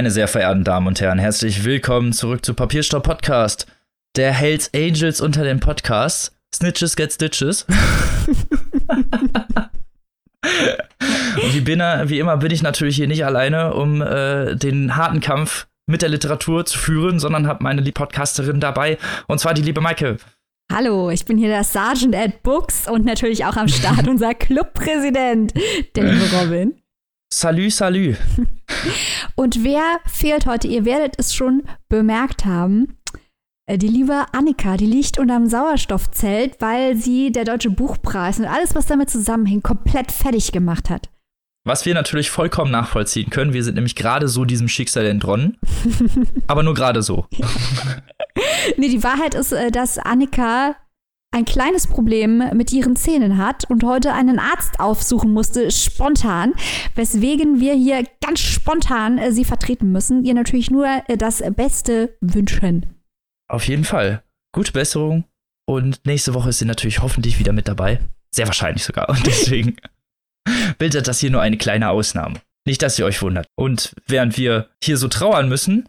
Meine sehr verehrten Damen und Herren, herzlich willkommen zurück zu Papierstopp Podcast. Der Hells Angels unter den Podcasts. Snitches get Stitches. und wie, bin, wie immer bin ich natürlich hier nicht alleine, um äh, den harten Kampf mit der Literatur zu führen, sondern habe meine liebe Podcasterin dabei, und zwar die liebe Maike. Hallo, ich bin hier der Sergeant at Books und natürlich auch am Start unser Clubpräsident, der liebe Robin. Salü, salü. Und wer fehlt heute? Ihr werdet es schon bemerkt haben. Äh, die liebe Annika, die liegt unterm Sauerstoffzelt, weil sie der Deutsche Buchpreis und alles, was damit zusammenhängt, komplett fertig gemacht hat. Was wir natürlich vollkommen nachvollziehen können. Wir sind nämlich gerade so diesem Schicksal entronnen. aber nur gerade so. nee, die Wahrheit ist, äh, dass Annika ein kleines Problem mit ihren Zähnen hat und heute einen Arzt aufsuchen musste, spontan, weswegen wir hier ganz spontan äh, sie vertreten müssen, ihr natürlich nur äh, das Beste wünschen. Auf jeden Fall. Gute Besserung und nächste Woche ist sie natürlich hoffentlich wieder mit dabei. Sehr wahrscheinlich sogar. Und deswegen bildet das hier nur eine kleine Ausnahme. Nicht, dass ihr euch wundert. Und während wir hier so trauern müssen,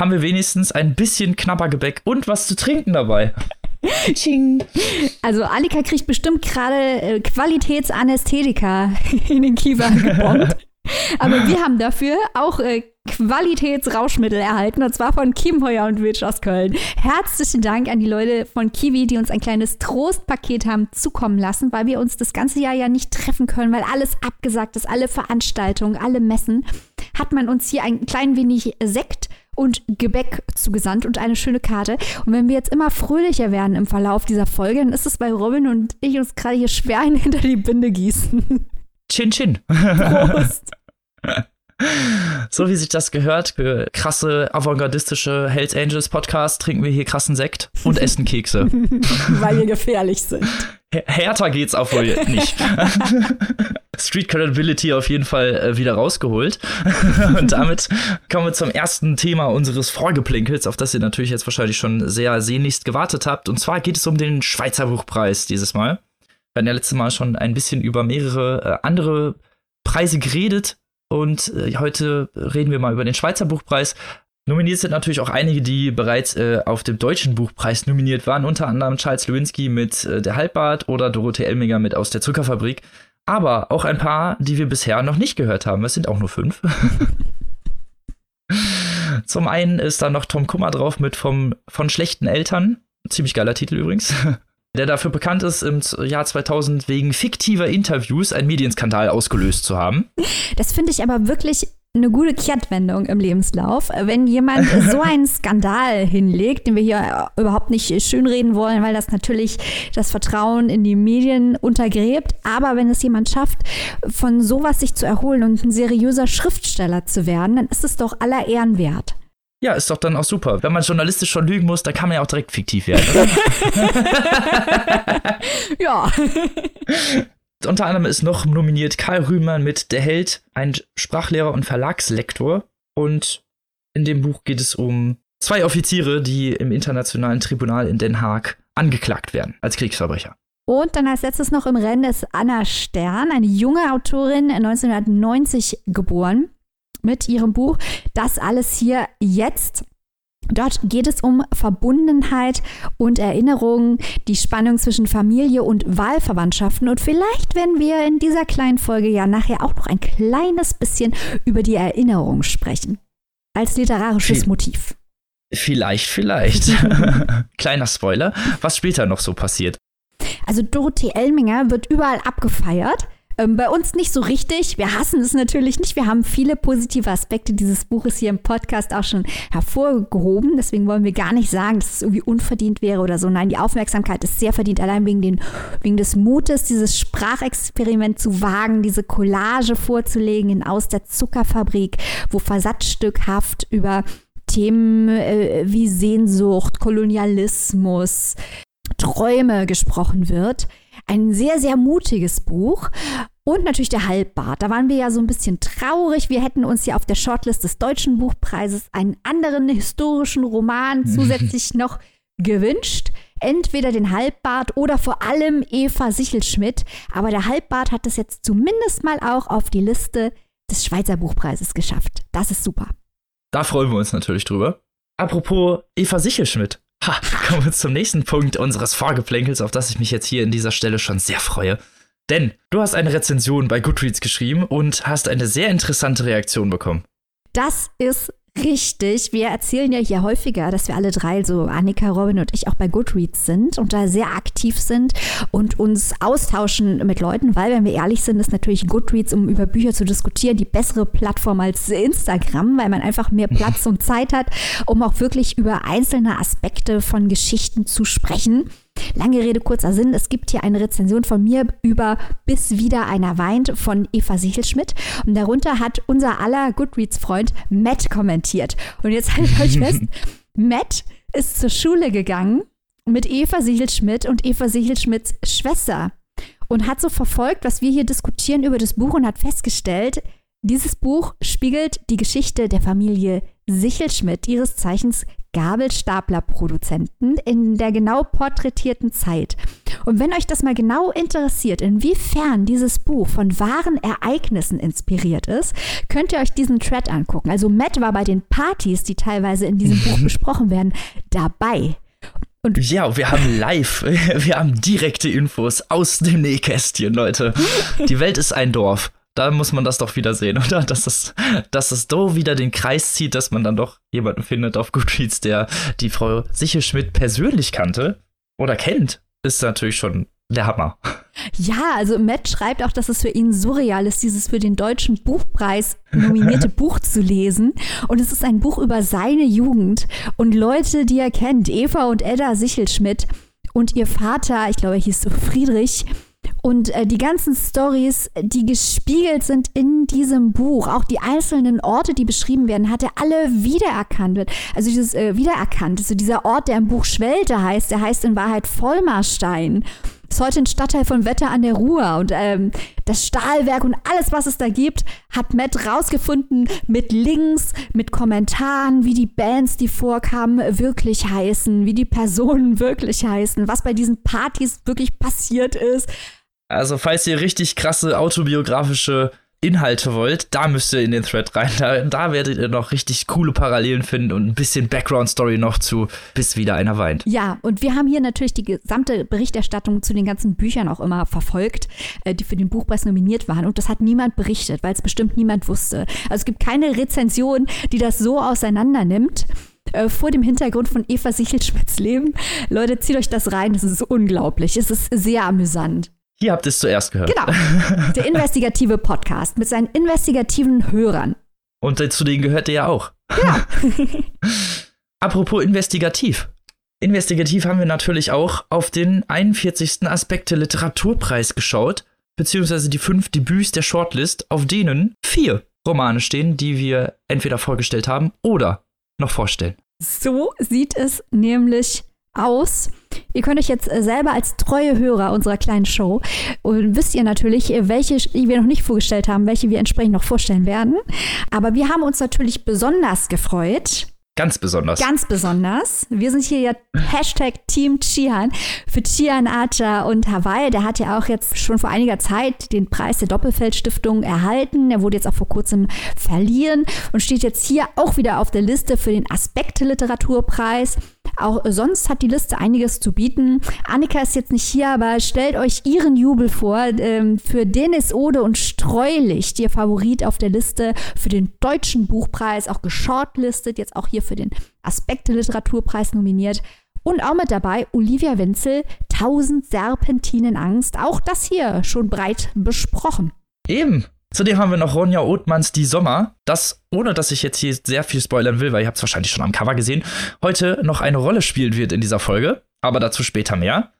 haben wir wenigstens ein bisschen Knabbergebäck und was zu trinken dabei. Also Alika kriegt bestimmt gerade äh, Qualitätsanästhetika in den Kiefer gebombt. Aber wir haben dafür auch äh, Qualitätsrauschmittel erhalten, und zwar von Chiemheuer und Witsch aus Köln. Herzlichen Dank an die Leute von Kiwi, die uns ein kleines Trostpaket haben zukommen lassen, weil wir uns das ganze Jahr ja nicht treffen können, weil alles abgesagt ist, alle Veranstaltungen, alle Messen. Hat man uns hier ein klein wenig Sekt und Gebäck zugesandt und eine schöne Karte. Und wenn wir jetzt immer fröhlicher werden im Verlauf dieser Folge, dann ist es bei Robin und ich uns gerade hier schwer hinter die Binde gießen. Chin Chin. Prost. So wie sich das gehört, für krasse avantgardistische Hells Angels Podcast trinken wir hier krassen Sekt und essen Kekse. Weil wir gefährlich sind. Härter geht's auch wohl nicht. Street Credibility auf jeden Fall äh, wieder rausgeholt. und damit kommen wir zum ersten Thema unseres Vorgeplinkels, auf das ihr natürlich jetzt wahrscheinlich schon sehr sehnlichst gewartet habt. Und zwar geht es um den Schweizer Buchpreis dieses Mal. Wir hatten ja letztes Mal schon ein bisschen über mehrere äh, andere Preise geredet. Und äh, heute reden wir mal über den Schweizer Buchpreis. Nominiert sind natürlich auch einige, die bereits äh, auf dem deutschen Buchpreis nominiert waren, unter anderem Charles Lewinsky mit äh, Der Halbbart oder Dorothee Elminger mit Aus der Zuckerfabrik. Aber auch ein paar, die wir bisher noch nicht gehört haben. Es sind auch nur fünf. Zum einen ist da noch Tom Kummer drauf mit vom, von schlechten Eltern. Ziemlich geiler Titel übrigens. Der dafür bekannt ist, im Jahr 2000 wegen fiktiver Interviews einen Medienskandal ausgelöst zu haben. Das finde ich aber wirklich eine gute Kehrtwendung im Lebenslauf. Wenn jemand so einen Skandal hinlegt, den wir hier überhaupt nicht schönreden wollen, weil das natürlich das Vertrauen in die Medien untergräbt, aber wenn es jemand schafft, von sowas sich zu erholen und ein seriöser Schriftsteller zu werden, dann ist es doch aller Ehren wert. Ja, ist doch dann auch super. Wenn man journalistisch schon lügen muss, dann kann man ja auch direkt fiktiv werden, ja. Unter anderem ist noch nominiert Karl Rühmann mit Der Held, ein Sprachlehrer und Verlagslektor. Und in dem Buch geht es um zwei Offiziere, die im Internationalen Tribunal in Den Haag angeklagt werden als Kriegsverbrecher. Und dann als letztes noch im Rennen ist Anna Stern, eine junge Autorin, 1990 geboren, mit ihrem Buch Das alles hier jetzt. Dort geht es um Verbundenheit und Erinnerungen, die Spannung zwischen Familie und Wahlverwandtschaften. Und vielleicht werden wir in dieser kleinen Folge ja nachher auch noch ein kleines bisschen über die Erinnerung sprechen. Als literarisches Motiv. Vielleicht, vielleicht. Kleiner Spoiler, was später noch so passiert. Also Dorothee Elminger wird überall abgefeiert. Ähm, bei uns nicht so richtig. Wir hassen es natürlich nicht. Wir haben viele positive Aspekte dieses Buches hier im Podcast auch schon hervorgehoben. Deswegen wollen wir gar nicht sagen, dass es irgendwie unverdient wäre oder so. Nein, die Aufmerksamkeit ist sehr verdient, allein wegen, den, wegen des Mutes, dieses Sprachexperiment zu wagen, diese Collage vorzulegen in Aus der Zuckerfabrik, wo versatzstückhaft über Themen äh, wie Sehnsucht, Kolonialismus, Träume gesprochen wird. Ein sehr, sehr mutiges Buch. Und natürlich der Halbbart. Da waren wir ja so ein bisschen traurig. Wir hätten uns ja auf der Shortlist des Deutschen Buchpreises einen anderen historischen Roman zusätzlich noch gewünscht. Entweder den Halbbart oder vor allem Eva Sichelschmidt. Aber der Halbbart hat es jetzt zumindest mal auch auf die Liste des Schweizer Buchpreises geschafft. Das ist super. Da freuen wir uns natürlich drüber. Apropos Eva Sichelschmidt. Ha, kommen wir zum nächsten Punkt unseres Vorgeplänkels, auf das ich mich jetzt hier in dieser Stelle schon sehr freue. Denn du hast eine Rezension bei Goodreads geschrieben und hast eine sehr interessante Reaktion bekommen. Das ist Richtig. Wir erzählen ja hier häufiger, dass wir alle drei, so Annika, Robin und ich, auch bei Goodreads sind und da sehr aktiv sind und uns austauschen mit Leuten, weil, wenn wir ehrlich sind, ist natürlich Goodreads, um über Bücher zu diskutieren, die bessere Plattform als Instagram, weil man einfach mehr Platz und Zeit hat, um auch wirklich über einzelne Aspekte von Geschichten zu sprechen. Lange Rede, kurzer Sinn. Es gibt hier eine Rezension von mir über Bis wieder einer weint von Eva Sichelschmidt. Und darunter hat unser aller Goodreads-Freund Matt kommentiert. Und jetzt haltet euch fest, Matt ist zur Schule gegangen mit Eva Sichelschmidt und Eva Sichelschmidts Schwester und hat so verfolgt, was wir hier diskutieren über das Buch und hat festgestellt, dieses Buch spiegelt die Geschichte der Familie Sichelschmidt, ihres Zeichens Gabelstapler-Produzenten in der genau porträtierten Zeit. Und wenn euch das mal genau interessiert, inwiefern dieses Buch von wahren Ereignissen inspiriert ist, könnt ihr euch diesen Thread angucken. Also Matt war bei den Partys, die teilweise in diesem Buch besprochen werden, dabei. Und ja, wir haben live, wir haben direkte Infos aus dem Nähkästchen, Leute. Die Welt ist ein Dorf da muss man das doch wieder sehen, oder? Dass es, dass es so wieder den Kreis zieht, dass man dann doch jemanden findet auf Goodreads, der die Frau Sichelschmidt persönlich kannte oder kennt, ist natürlich schon der Hammer. Ja, also Matt schreibt auch, dass es für ihn surreal ist, dieses für den Deutschen Buchpreis nominierte Buch zu lesen. Und es ist ein Buch über seine Jugend und Leute, die er kennt, Eva und Edda Sichelschmidt und ihr Vater, ich glaube, er hieß so Friedrich, und äh, die ganzen Stories, die gespiegelt sind in diesem Buch, auch die einzelnen Orte, die beschrieben werden, hat er alle wiedererkannt. Also dieses äh, wiedererkannt, also dieser Ort, der im Buch Schwelte heißt, der heißt in Wahrheit Vollmarstein. Ist heute ein Stadtteil von Wetter an der Ruhr und ähm, das Stahlwerk und alles, was es da gibt, hat Matt rausgefunden mit Links, mit Kommentaren, wie die Bands, die vorkamen, wirklich heißen, wie die Personen wirklich heißen, was bei diesen Partys wirklich passiert ist. Also, falls ihr richtig krasse autobiografische Inhalte wollt, da müsst ihr in den Thread rein. Da, da, werdet ihr noch richtig coole Parallelen finden und ein bisschen Background-Story noch zu Bis wieder einer weint. Ja, und wir haben hier natürlich die gesamte Berichterstattung zu den ganzen Büchern auch immer verfolgt, äh, die für den Buchpreis nominiert waren. Und das hat niemand berichtet, weil es bestimmt niemand wusste. Also es gibt keine Rezension, die das so auseinander nimmt äh, vor dem Hintergrund von Eva Sichelschmidts Leben. Leute, zieht euch das rein, das ist unglaublich. Es ist sehr amüsant. Hier habt ihr es zuerst gehört. Genau. Der investigative Podcast mit seinen investigativen Hörern. Und zu denen gehört ihr ja auch. Ja. Apropos investigativ. Investigativ haben wir natürlich auch auf den 41. Aspekte Literaturpreis geschaut, beziehungsweise die fünf Debüts der Shortlist, auf denen vier Romane stehen, die wir entweder vorgestellt haben oder noch vorstellen. So sieht es nämlich aus. Ihr könnt euch jetzt äh, selber als treue Hörer unserer kleinen Show und wisst ihr natürlich, welche wir noch nicht vorgestellt haben, welche wir entsprechend noch vorstellen werden. Aber wir haben uns natürlich besonders gefreut. Ganz besonders. Ganz besonders. Wir sind hier ja Hashtag Team Chian für Chian Archer und Hawaii. Der hat ja auch jetzt schon vor einiger Zeit den Preis der Doppelfeldstiftung erhalten. Er wurde jetzt auch vor kurzem verliehen und steht jetzt hier auch wieder auf der Liste für den Aspekte Literaturpreis. Auch sonst hat die Liste einiges zu bieten. Annika ist jetzt nicht hier, aber stellt euch ihren Jubel vor. Ähm, für Dennis Ode und Streulicht, ihr Favorit auf der Liste für den Deutschen Buchpreis, auch geshortlistet, jetzt auch hier für den Aspekte Literaturpreis nominiert. Und auch mit dabei Olivia Wenzel, 1000 Serpentinen Angst. Auch das hier schon breit besprochen. Eben. Zudem haben wir noch Ronja Othmanns Die Sommer, das, ohne dass ich jetzt hier sehr viel spoilern will, weil ihr habt es wahrscheinlich schon am Cover gesehen, heute noch eine Rolle spielen wird in dieser Folge, aber dazu später mehr.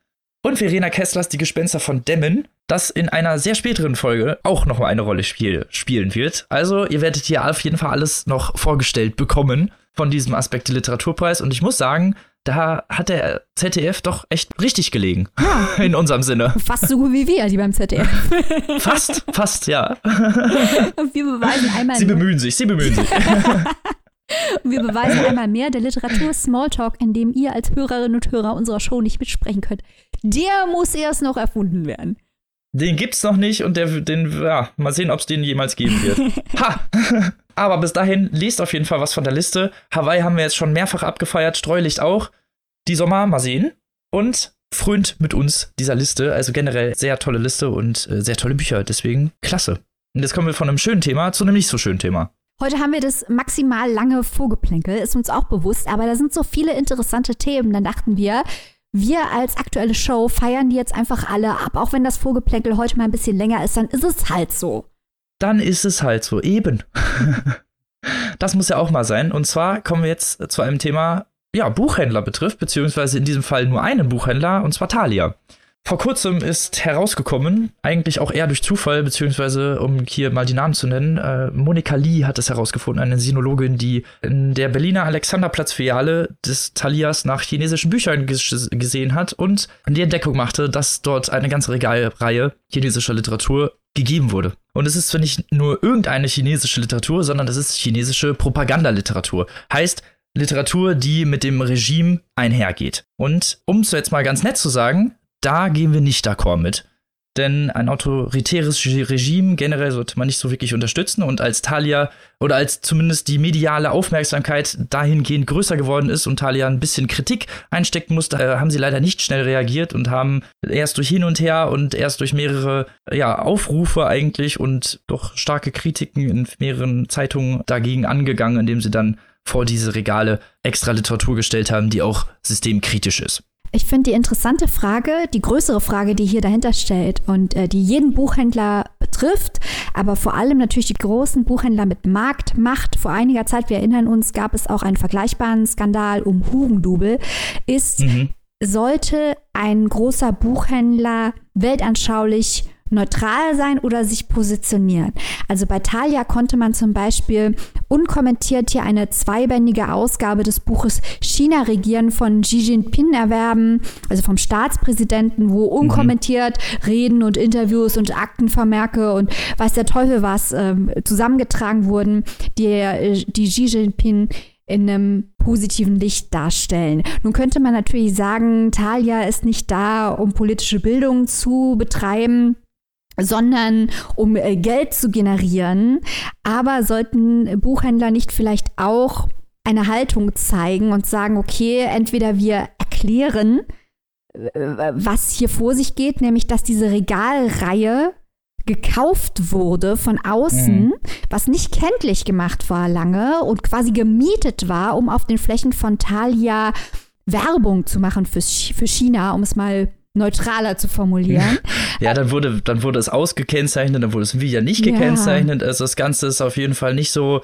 Und Verena Kesslers Die Gespenster von Demmen, das in einer sehr späteren Folge auch noch mal eine Rolle spiel spielen wird. Also ihr werdet hier auf jeden Fall alles noch vorgestellt bekommen von diesem Aspekte Literaturpreis und ich muss sagen, da hat der ZDF doch echt richtig gelegen. Ja. In unserem Sinne. Fast so gut wie wir, die beim ZDF. Fast, fast, ja. Und wir beweisen einmal. Sie bemühen sich, sie bemühen sich. Und wir beweisen einmal mehr, der Literatur Smalltalk, in dem ihr als Hörerinnen und Hörer unserer Show nicht mitsprechen könnt, der muss erst noch erfunden werden. Den gibt's noch nicht und der, den, ja, mal sehen, ob es den jemals geben wird. ha! Aber bis dahin, lest auf jeden Fall was von der Liste. Hawaii haben wir jetzt schon mehrfach abgefeiert, Streulicht auch. Die Sommer, mal sehen. Und frönt mit uns dieser Liste. Also generell sehr tolle Liste und äh, sehr tolle Bücher. Deswegen klasse. Und jetzt kommen wir von einem schönen Thema zu einem nicht so schönen Thema. Heute haben wir das maximal lange Vorgeplänkel, ist uns auch bewusst, aber da sind so viele interessante Themen. Dann dachten wir, wir als aktuelle Show feiern die jetzt einfach alle ab. Auch wenn das Vorgeplänkel heute mal ein bisschen länger ist, dann ist es halt so. Dann ist es halt so, eben. das muss ja auch mal sein. Und zwar kommen wir jetzt zu einem Thema, ja, Buchhändler betrifft, beziehungsweise in diesem Fall nur einen Buchhändler, und zwar Thalia. Vor kurzem ist herausgekommen, eigentlich auch eher durch Zufall, beziehungsweise um hier mal die Namen zu nennen, äh, Monika Lee hat es herausgefunden, eine Sinologin, die in der Berliner Alexanderplatz-Filiale des Thalias nach chinesischen Büchern gesehen hat und die Entdeckung machte, dass dort eine ganze Regalreihe chinesischer Literatur gegeben wurde. Und es ist zwar nicht nur irgendeine chinesische Literatur, sondern es ist chinesische Propagandaliteratur. Heißt, Literatur, die mit dem Regime einhergeht. Und um es jetzt mal ganz nett zu sagen, da gehen wir nicht d'accord mit. Denn ein autoritäres Regime generell sollte man nicht so wirklich unterstützen. Und als Thalia oder als zumindest die mediale Aufmerksamkeit dahingehend größer geworden ist und Thalia ein bisschen Kritik einstecken musste, äh, haben sie leider nicht schnell reagiert und haben erst durch hin und her und erst durch mehrere ja, Aufrufe eigentlich und doch starke Kritiken in mehreren Zeitungen dagegen angegangen, indem sie dann vor diese Regale extra Literatur gestellt haben, die auch systemkritisch ist. Ich finde die interessante Frage, die größere Frage, die hier dahinter steht und äh, die jeden Buchhändler betrifft, aber vor allem natürlich die großen Buchhändler mit Marktmacht. Vor einiger Zeit, wir erinnern uns, gab es auch einen vergleichbaren Skandal um Hugendubel, ist, mhm. sollte ein großer Buchhändler weltanschaulich neutral sein oder sich positionieren. Also bei Thalia konnte man zum Beispiel unkommentiert hier eine zweibändige Ausgabe des Buches China regieren von Xi Jinping erwerben, also vom Staatspräsidenten, wo mhm. unkommentiert Reden und Interviews und Aktenvermerke und weiß der Teufel was äh, zusammengetragen wurden, die, die Xi Jinping in einem positiven Licht darstellen. Nun könnte man natürlich sagen, Thalia ist nicht da, um politische Bildung zu betreiben sondern um äh, Geld zu generieren. Aber sollten Buchhändler nicht vielleicht auch eine Haltung zeigen und sagen, okay, entweder wir erklären, äh, was hier vor sich geht, nämlich dass diese Regalreihe gekauft wurde von außen, mhm. was nicht kenntlich gemacht war lange und quasi gemietet war, um auf den Flächen von Thalia Werbung zu machen für, für China, um es mal neutraler zu formulieren. Ja, dann wurde, dann wurde es ausgekennzeichnet, dann wurde es wieder nicht gekennzeichnet. Ja. Also das Ganze ist auf jeden Fall nicht so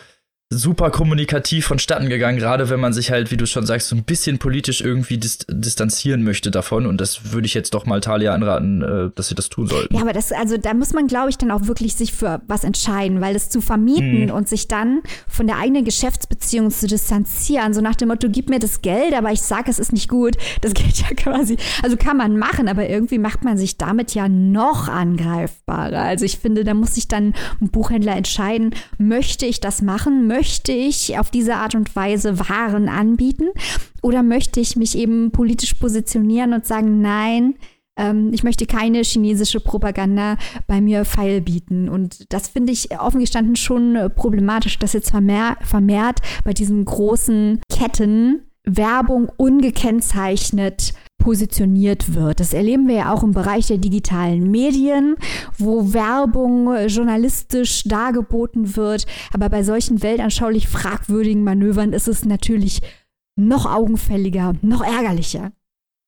super kommunikativ vonstatten gegangen, gerade wenn man sich halt, wie du schon sagst, so ein bisschen politisch irgendwie dist distanzieren möchte davon. Und das würde ich jetzt doch mal Talia anraten, äh, dass sie das tun sollten. Ja, aber das, also da muss man, glaube ich, dann auch wirklich sich für was entscheiden, weil das zu vermieten hm. und sich dann von der eigenen Geschäftsbeziehung zu distanzieren, so nach dem Motto, gib mir das Geld, aber ich sage, es ist nicht gut, das geht ja quasi, also kann man machen, aber irgendwie macht man sich damit ja noch angreifbarer. Also ich finde, da muss sich dann ein Buchhändler entscheiden, möchte ich das machen, möchte möchte ich auf diese Art und Weise Waren anbieten oder möchte ich mich eben politisch positionieren und sagen, nein, ähm, ich möchte keine chinesische Propaganda bei mir feil bieten. Und das finde ich offen gestanden schon problematisch, dass jetzt vermehr, vermehrt bei diesen großen Ketten Werbung ungekennzeichnet positioniert wird. Das erleben wir ja auch im Bereich der digitalen Medien, wo Werbung äh, journalistisch dargeboten wird. Aber bei solchen weltanschaulich fragwürdigen Manövern ist es natürlich noch augenfälliger, noch ärgerlicher.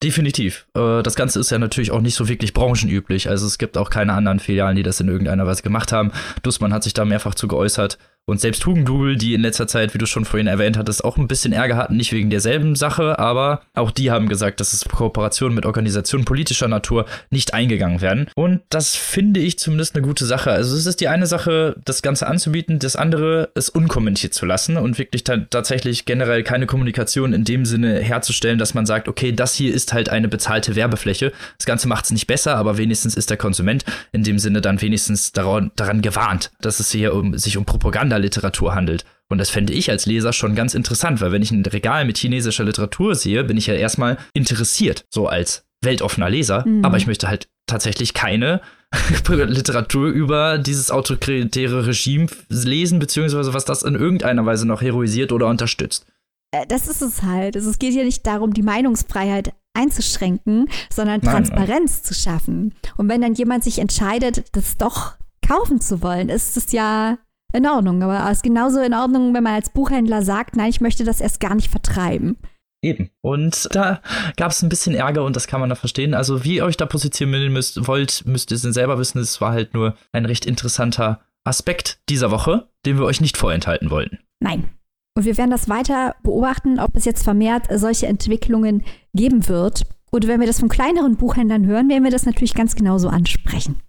Definitiv. Äh, das Ganze ist ja natürlich auch nicht so wirklich branchenüblich. Also es gibt auch keine anderen Filialen, die das in irgendeiner Weise gemacht haben. Dussmann hat sich da mehrfach zu geäußert. Und selbst Hugendubel, die in letzter Zeit, wie du schon vorhin erwähnt hattest, auch ein bisschen Ärger hatten, nicht wegen derselben Sache, aber auch die haben gesagt, dass es Kooperationen mit Organisationen politischer Natur nicht eingegangen werden. Und das finde ich zumindest eine gute Sache. Also es ist die eine Sache, das Ganze anzubieten, das andere, es unkommentiert zu lassen und wirklich tatsächlich generell keine Kommunikation in dem Sinne herzustellen, dass man sagt, okay, das hier ist halt eine bezahlte Werbefläche. Das Ganze macht es nicht besser, aber wenigstens ist der Konsument in dem Sinne dann wenigstens daran, daran gewarnt, dass es hier um, sich um Propaganda Literatur handelt. Und das fände ich als Leser schon ganz interessant, weil wenn ich ein Regal mit chinesischer Literatur sehe, bin ich ja erstmal interessiert, so als weltoffener Leser. Mhm. Aber ich möchte halt tatsächlich keine Literatur über dieses autoritäre Regime lesen, beziehungsweise was das in irgendeiner Weise noch heroisiert oder unterstützt. Äh, das ist es halt. Es geht ja nicht darum, die Meinungsfreiheit einzuschränken, sondern nein, Transparenz nein. zu schaffen. Und wenn dann jemand sich entscheidet, das doch kaufen zu wollen, ist es ja in Ordnung. Aber es ist genauso in Ordnung, wenn man als Buchhändler sagt, nein, ich möchte das erst gar nicht vertreiben. Eben. Und da gab es ein bisschen Ärger und das kann man da verstehen. Also, wie ihr euch da positionieren müsst, wollt, müsst ihr es selber wissen. Es war halt nur ein recht interessanter Aspekt dieser Woche, den wir euch nicht vorenthalten wollten. Nein. Und wir werden das weiter beobachten, ob es jetzt vermehrt solche Entwicklungen geben wird. Und wenn wir das von kleineren Buchhändlern hören, werden wir das natürlich ganz genauso ansprechen.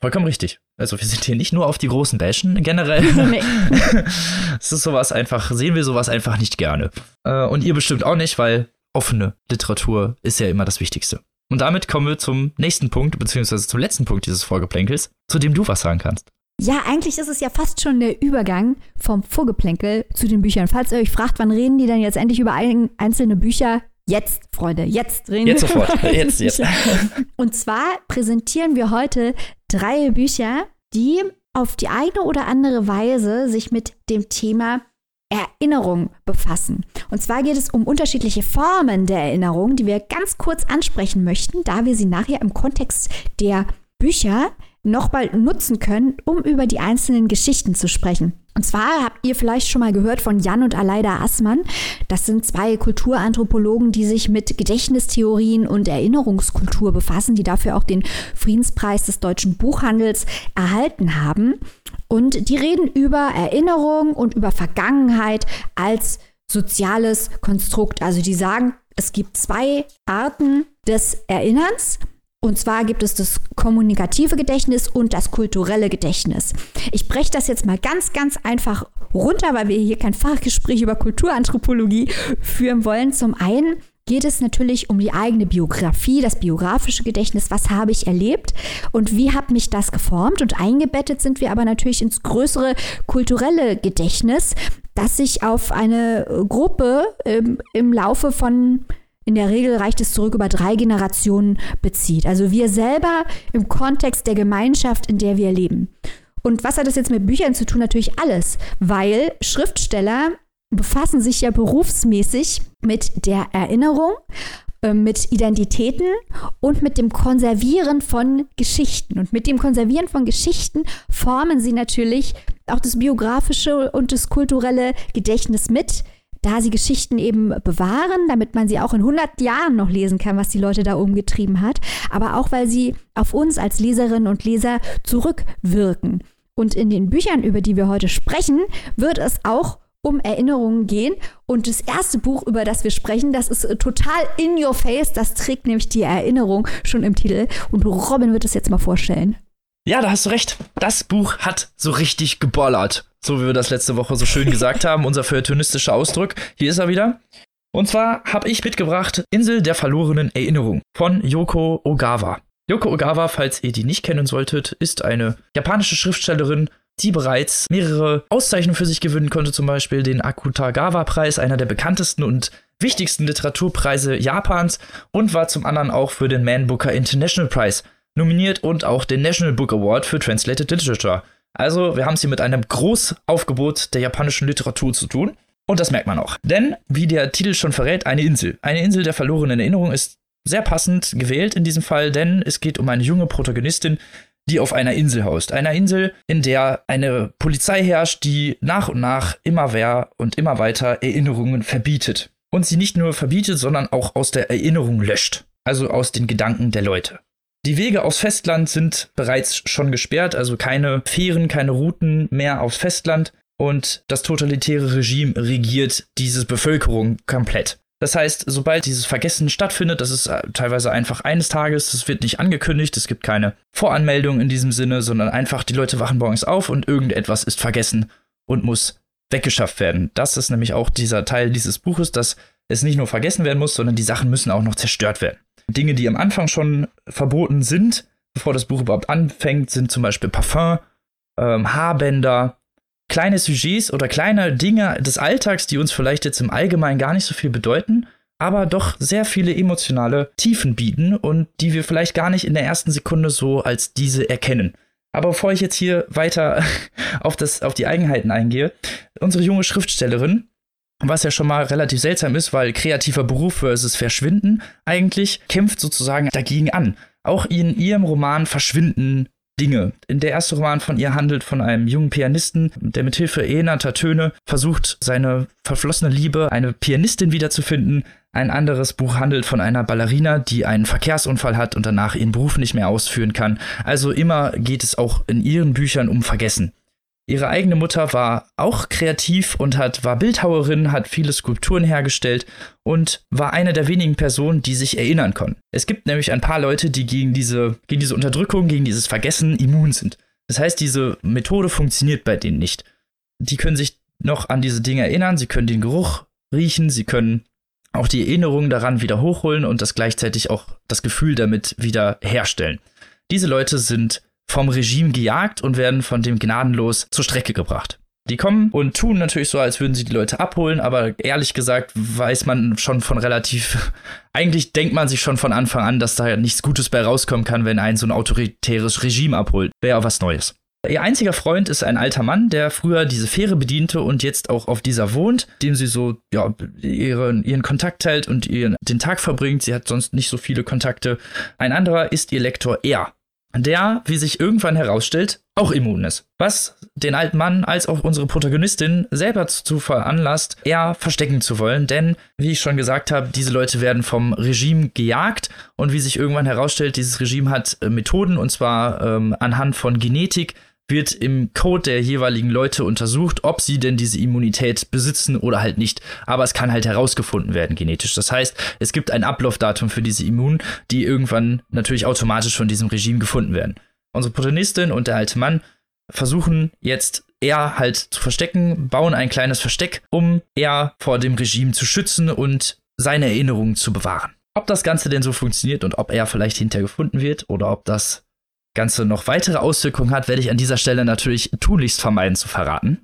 Vollkommen richtig. Also wir sind hier nicht nur auf die großen Bashen generell. Nee. Es ist sowas einfach, sehen wir sowas einfach nicht gerne. Äh, und ihr bestimmt auch nicht, weil offene Literatur ist ja immer das Wichtigste. Und damit kommen wir zum nächsten Punkt, beziehungsweise zum letzten Punkt dieses Vorgeplänkels, zu dem du was sagen kannst. Ja, eigentlich ist es ja fast schon der Übergang vom Vorgeplänkel zu den Büchern. Falls ihr euch fragt, wann reden die denn jetzt endlich über ein, einzelne Bücher? Jetzt, Freunde, jetzt reden Jetzt sofort, jetzt, jetzt. Und zwar präsentieren wir heute drei Bücher, die auf die eine oder andere Weise sich mit dem Thema Erinnerung befassen. Und zwar geht es um unterschiedliche Formen der Erinnerung, die wir ganz kurz ansprechen möchten, da wir sie nachher im Kontext der Bücher nochmal nutzen können, um über die einzelnen Geschichten zu sprechen. Und zwar habt ihr vielleicht schon mal gehört von Jan und Aleida Assmann. Das sind zwei Kulturanthropologen, die sich mit Gedächtnistheorien und Erinnerungskultur befassen, die dafür auch den Friedenspreis des deutschen Buchhandels erhalten haben. Und die reden über Erinnerung und über Vergangenheit als soziales Konstrukt. Also die sagen, es gibt zwei Arten des Erinnerns. Und zwar gibt es das kommunikative Gedächtnis und das kulturelle Gedächtnis. Ich breche das jetzt mal ganz, ganz einfach runter, weil wir hier kein Fachgespräch über Kulturanthropologie führen wollen. Zum einen geht es natürlich um die eigene Biografie, das biografische Gedächtnis, was habe ich erlebt und wie hat mich das geformt. Und eingebettet sind wir aber natürlich ins größere kulturelle Gedächtnis, das sich auf eine Gruppe im, im Laufe von in der Regel reicht es zurück über drei Generationen bezieht. Also wir selber im Kontext der Gemeinschaft, in der wir leben. Und was hat das jetzt mit Büchern zu tun? Natürlich alles, weil Schriftsteller befassen sich ja berufsmäßig mit der Erinnerung, äh, mit Identitäten und mit dem Konservieren von Geschichten. Und mit dem Konservieren von Geschichten formen sie natürlich auch das biografische und das kulturelle Gedächtnis mit da sie Geschichten eben bewahren, damit man sie auch in 100 Jahren noch lesen kann, was die Leute da umgetrieben hat, aber auch weil sie auf uns als Leserinnen und Leser zurückwirken. Und in den Büchern, über die wir heute sprechen, wird es auch um Erinnerungen gehen. Und das erste Buch, über das wir sprechen, das ist total in your face. Das trägt nämlich die Erinnerung schon im Titel. Und Robin wird es jetzt mal vorstellen. Ja, da hast du recht. Das Buch hat so richtig gebollert. So wie wir das letzte Woche so schön gesagt haben, unser feuilletonistischer Ausdruck. Hier ist er wieder. Und zwar habe ich mitgebracht Insel der verlorenen Erinnerung von Yoko Ogawa. Yoko Ogawa, falls ihr die nicht kennen solltet, ist eine japanische Schriftstellerin, die bereits mehrere Auszeichnungen für sich gewinnen konnte, zum Beispiel den Akutagawa-Preis, einer der bekanntesten und wichtigsten Literaturpreise Japans, und war zum anderen auch für den Man Booker International Prize nominiert und auch den National Book Award für Translated Literature. Also, wir haben es hier mit einem Großaufgebot der japanischen Literatur zu tun. Und das merkt man auch. Denn, wie der Titel schon verrät, eine Insel. Eine Insel der verlorenen Erinnerung ist sehr passend gewählt in diesem Fall, denn es geht um eine junge Protagonistin, die auf einer Insel haust. Einer Insel, in der eine Polizei herrscht, die nach und nach immer mehr und immer weiter Erinnerungen verbietet. Und sie nicht nur verbietet, sondern auch aus der Erinnerung löscht. Also aus den Gedanken der Leute. Die Wege aufs Festland sind bereits schon gesperrt, also keine Fähren, keine Routen mehr aufs Festland. Und das totalitäre Regime regiert diese Bevölkerung komplett. Das heißt, sobald dieses Vergessen stattfindet, das ist äh, teilweise einfach eines Tages, das wird nicht angekündigt, es gibt keine Voranmeldung in diesem Sinne, sondern einfach die Leute wachen morgens auf und irgendetwas ist vergessen und muss weggeschafft werden. Das ist nämlich auch dieser Teil dieses Buches, dass es nicht nur vergessen werden muss, sondern die Sachen müssen auch noch zerstört werden. Dinge, die am Anfang schon verboten sind, bevor das Buch überhaupt anfängt, sind zum Beispiel Parfum, ähm, Haarbänder, kleine Sujets oder kleine Dinge des Alltags, die uns vielleicht jetzt im Allgemeinen gar nicht so viel bedeuten, aber doch sehr viele emotionale Tiefen bieten und die wir vielleicht gar nicht in der ersten Sekunde so als diese erkennen. Aber bevor ich jetzt hier weiter auf, das, auf die Eigenheiten eingehe, unsere junge Schriftstellerin, was ja schon mal relativ seltsam ist, weil kreativer Beruf versus Verschwinden eigentlich kämpft sozusagen dagegen an. Auch in ihrem Roman verschwinden Dinge. In der erste Roman von ihr handelt von einem jungen Pianisten, der mit Hilfe ähnlicher Töne versucht, seine verflossene Liebe, eine Pianistin wiederzufinden. Ein anderes Buch handelt von einer Ballerina, die einen Verkehrsunfall hat und danach ihren Beruf nicht mehr ausführen kann. Also immer geht es auch in ihren Büchern um Vergessen. Ihre eigene Mutter war auch kreativ und hat, war Bildhauerin, hat viele Skulpturen hergestellt und war eine der wenigen Personen, die sich erinnern konnten. Es gibt nämlich ein paar Leute, die gegen diese, gegen diese Unterdrückung, gegen dieses Vergessen immun sind. Das heißt, diese Methode funktioniert bei denen nicht. Die können sich noch an diese Dinge erinnern, sie können den Geruch riechen, sie können auch die Erinnerungen daran wieder hochholen und das gleichzeitig auch das Gefühl damit wieder herstellen. Diese Leute sind vom Regime gejagt und werden von dem gnadenlos zur Strecke gebracht. Die kommen und tun natürlich so, als würden sie die Leute abholen, aber ehrlich gesagt weiß man schon von relativ, eigentlich denkt man sich schon von Anfang an, dass da nichts Gutes bei rauskommen kann, wenn ein so ein autoritäres Regime abholt. Wäre auch was Neues. Ihr einziger Freund ist ein alter Mann, der früher diese Fähre bediente und jetzt auch auf dieser wohnt, dem sie so ja, ihren, ihren Kontakt hält und ihren, den Tag verbringt. Sie hat sonst nicht so viele Kontakte. Ein anderer ist ihr Lektor Er der, wie sich irgendwann herausstellt, auch immun ist. Was den alten Mann als auch unsere Protagonistin selber zu veranlasst, eher verstecken zu wollen. Denn, wie ich schon gesagt habe, diese Leute werden vom Regime gejagt und wie sich irgendwann herausstellt, dieses Regime hat äh, Methoden und zwar ähm, anhand von Genetik, wird im Code der jeweiligen Leute untersucht, ob sie denn diese Immunität besitzen oder halt nicht. Aber es kann halt herausgefunden werden genetisch. Das heißt, es gibt ein Ablaufdatum für diese Immunen, die irgendwann natürlich automatisch von diesem Regime gefunden werden. Unsere Protagonistin und der alte Mann versuchen jetzt er halt zu verstecken, bauen ein kleines Versteck, um er vor dem Regime zu schützen und seine Erinnerungen zu bewahren. Ob das Ganze denn so funktioniert und ob er vielleicht hinterher gefunden wird oder ob das Ganze noch weitere Auswirkungen hat, werde ich an dieser Stelle natürlich tunlichst vermeiden zu verraten.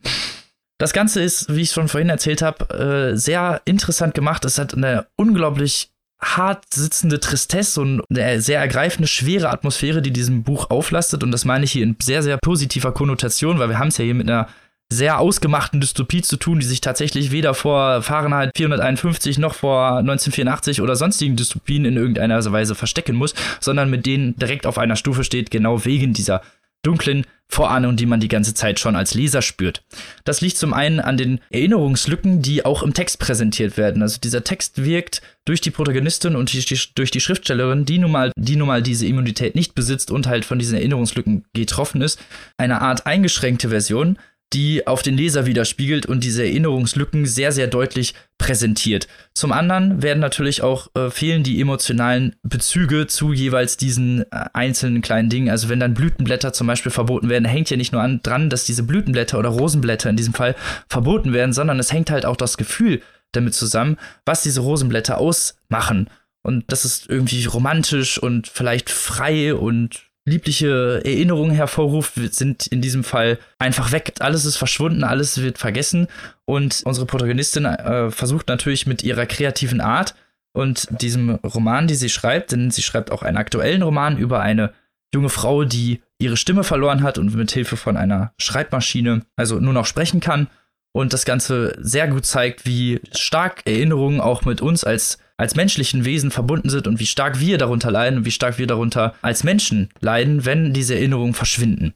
Das Ganze ist, wie ich schon vorhin erzählt habe, äh, sehr interessant gemacht. Es hat eine unglaublich hart sitzende Tristesse und eine sehr ergreifende, schwere Atmosphäre, die diesem Buch auflastet. Und das meine ich hier in sehr, sehr positiver Konnotation, weil wir haben es ja hier mit einer sehr ausgemachten Dystopie zu tun, die sich tatsächlich weder vor Fahrenheit 451 noch vor 1984 oder sonstigen Dystopien in irgendeiner Weise verstecken muss, sondern mit denen direkt auf einer Stufe steht, genau wegen dieser dunklen Vorahnung, die man die ganze Zeit schon als Leser spürt. Das liegt zum einen an den Erinnerungslücken, die auch im Text präsentiert werden. Also dieser Text wirkt durch die Protagonistin und die, durch die Schriftstellerin, die nun, mal, die nun mal diese Immunität nicht besitzt und halt von diesen Erinnerungslücken getroffen ist, eine Art eingeschränkte Version, die auf den Leser widerspiegelt und diese Erinnerungslücken sehr, sehr deutlich präsentiert. Zum anderen werden natürlich auch äh, fehlen die emotionalen Bezüge zu jeweils diesen äh, einzelnen kleinen Dingen. Also wenn dann Blütenblätter zum Beispiel verboten werden, hängt ja nicht nur an, dran, dass diese Blütenblätter oder Rosenblätter in diesem Fall verboten werden, sondern es hängt halt auch das Gefühl damit zusammen, was diese Rosenblätter ausmachen. Und das ist irgendwie romantisch und vielleicht frei und liebliche Erinnerungen hervorruft, sind in diesem Fall einfach weg. Alles ist verschwunden, alles wird vergessen und unsere Protagonistin äh, versucht natürlich mit ihrer kreativen Art und diesem Roman, die sie schreibt, denn sie schreibt auch einen aktuellen Roman über eine junge Frau, die ihre Stimme verloren hat und mit Hilfe von einer Schreibmaschine also nur noch sprechen kann und das Ganze sehr gut zeigt, wie stark Erinnerungen auch mit uns als als menschlichen Wesen verbunden sind und wie stark wir darunter leiden und wie stark wir darunter als Menschen leiden, wenn diese Erinnerungen verschwinden.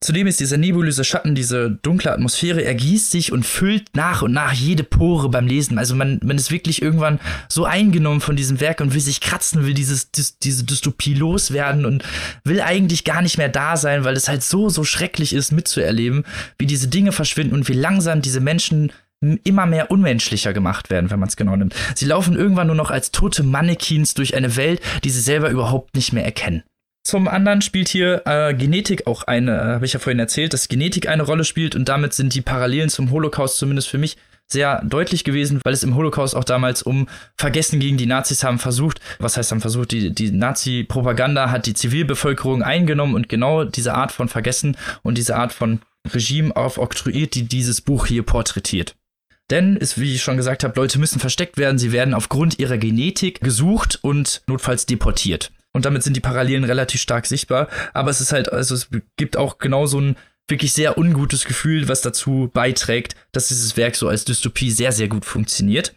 Zudem ist dieser nebulöse Schatten, diese dunkle Atmosphäre, ergießt sich und füllt nach und nach jede Pore beim Lesen. Also man, man ist wirklich irgendwann so eingenommen von diesem Werk und will sich kratzen, will dieses, diese Dystopie loswerden und will eigentlich gar nicht mehr da sein, weil es halt so, so schrecklich ist mitzuerleben, wie diese Dinge verschwinden und wie langsam diese Menschen immer mehr unmenschlicher gemacht werden, wenn man es genau nimmt. Sie laufen irgendwann nur noch als tote Mannequins durch eine Welt, die sie selber überhaupt nicht mehr erkennen. Zum anderen spielt hier äh, Genetik auch eine, äh, habe ich ja vorhin erzählt, dass Genetik eine Rolle spielt und damit sind die Parallelen zum Holocaust zumindest für mich sehr deutlich gewesen, weil es im Holocaust auch damals um Vergessen gegen die Nazis haben versucht. Was heißt haben versucht? Die, die Nazi-Propaganda hat die Zivilbevölkerung eingenommen und genau diese Art von Vergessen und diese Art von Regime aufoktroyiert, die dieses Buch hier porträtiert. Denn, ist, wie ich schon gesagt habe, Leute müssen versteckt werden, sie werden aufgrund ihrer Genetik gesucht und notfalls deportiert. Und damit sind die Parallelen relativ stark sichtbar. Aber es ist halt, also es gibt auch genau so ein wirklich sehr ungutes Gefühl, was dazu beiträgt, dass dieses Werk so als Dystopie sehr, sehr gut funktioniert.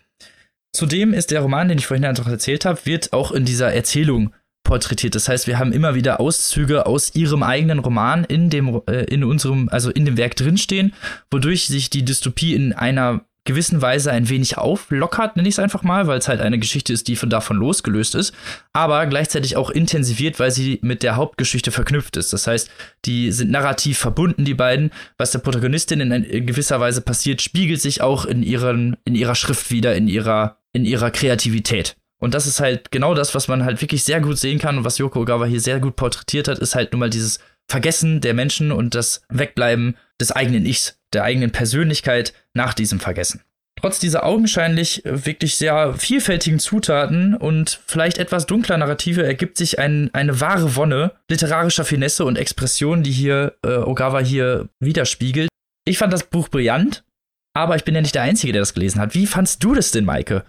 Zudem ist der Roman, den ich vorhin einfach erzählt habe, wird auch in dieser Erzählung porträtiert. Das heißt, wir haben immer wieder Auszüge aus ihrem eigenen Roman in dem, äh, in unserem, also in dem Werk drinstehen, wodurch sich die Dystopie in einer gewissen Weise ein wenig auflockert, nenne ich es einfach mal, weil es halt eine Geschichte ist, die von davon losgelöst ist, aber gleichzeitig auch intensiviert, weil sie mit der Hauptgeschichte verknüpft ist. Das heißt, die sind narrativ verbunden, die beiden. Was der Protagonistin in, in gewisser Weise passiert, spiegelt sich auch in, ihren, in ihrer Schrift wieder, in ihrer, in ihrer Kreativität. Und das ist halt genau das, was man halt wirklich sehr gut sehen kann und was Yoko Ogawa hier sehr gut porträtiert hat, ist halt nun mal dieses Vergessen der Menschen und das Wegbleiben des eigenen Ichs, der eigenen Persönlichkeit nach diesem Vergessen. Trotz dieser augenscheinlich wirklich sehr vielfältigen Zutaten und vielleicht etwas dunkler Narrative ergibt sich ein, eine wahre Wonne literarischer Finesse und Expression, die hier äh, Ogawa hier widerspiegelt. Ich fand das Buch brillant, aber ich bin ja nicht der Einzige, der das gelesen hat. Wie fandst du das denn, Maike?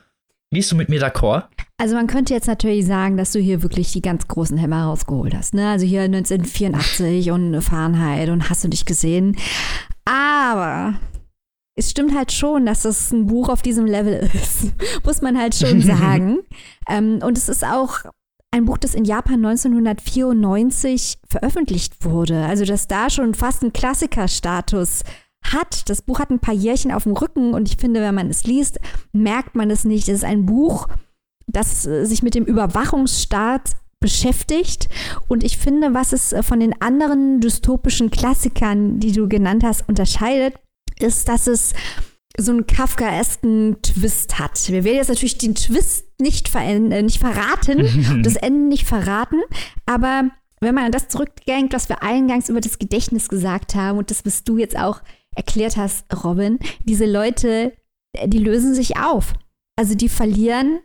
Gehst du mit mir d'accord? Also man könnte jetzt natürlich sagen, dass du hier wirklich die ganz großen Hämmer rausgeholt hast. Ne? Also hier 1984 und Fahrenheit und hast du dich gesehen. Aber es stimmt halt schon, dass das ein Buch auf diesem Level ist. Muss man halt schon sagen. ähm, und es ist auch ein Buch, das in Japan 1994 veröffentlicht wurde. Also dass da schon fast ein Klassikerstatus hat. Das Buch hat ein paar Jährchen auf dem Rücken und ich finde, wenn man es liest, merkt man es nicht. Es ist ein Buch, das äh, sich mit dem Überwachungsstaat beschäftigt. Und ich finde, was es äh, von den anderen dystopischen Klassikern, die du genannt hast, unterscheidet, ist, dass es so einen kafkaesken Twist hat. Wir werden jetzt natürlich den Twist nicht, äh, nicht verraten, das Ende nicht verraten, aber wenn man an das zurückdenkt, was wir eingangs über das Gedächtnis gesagt haben, und das bist du jetzt auch erklärt hast, Robin, diese Leute, die lösen sich auf. Also die verlieren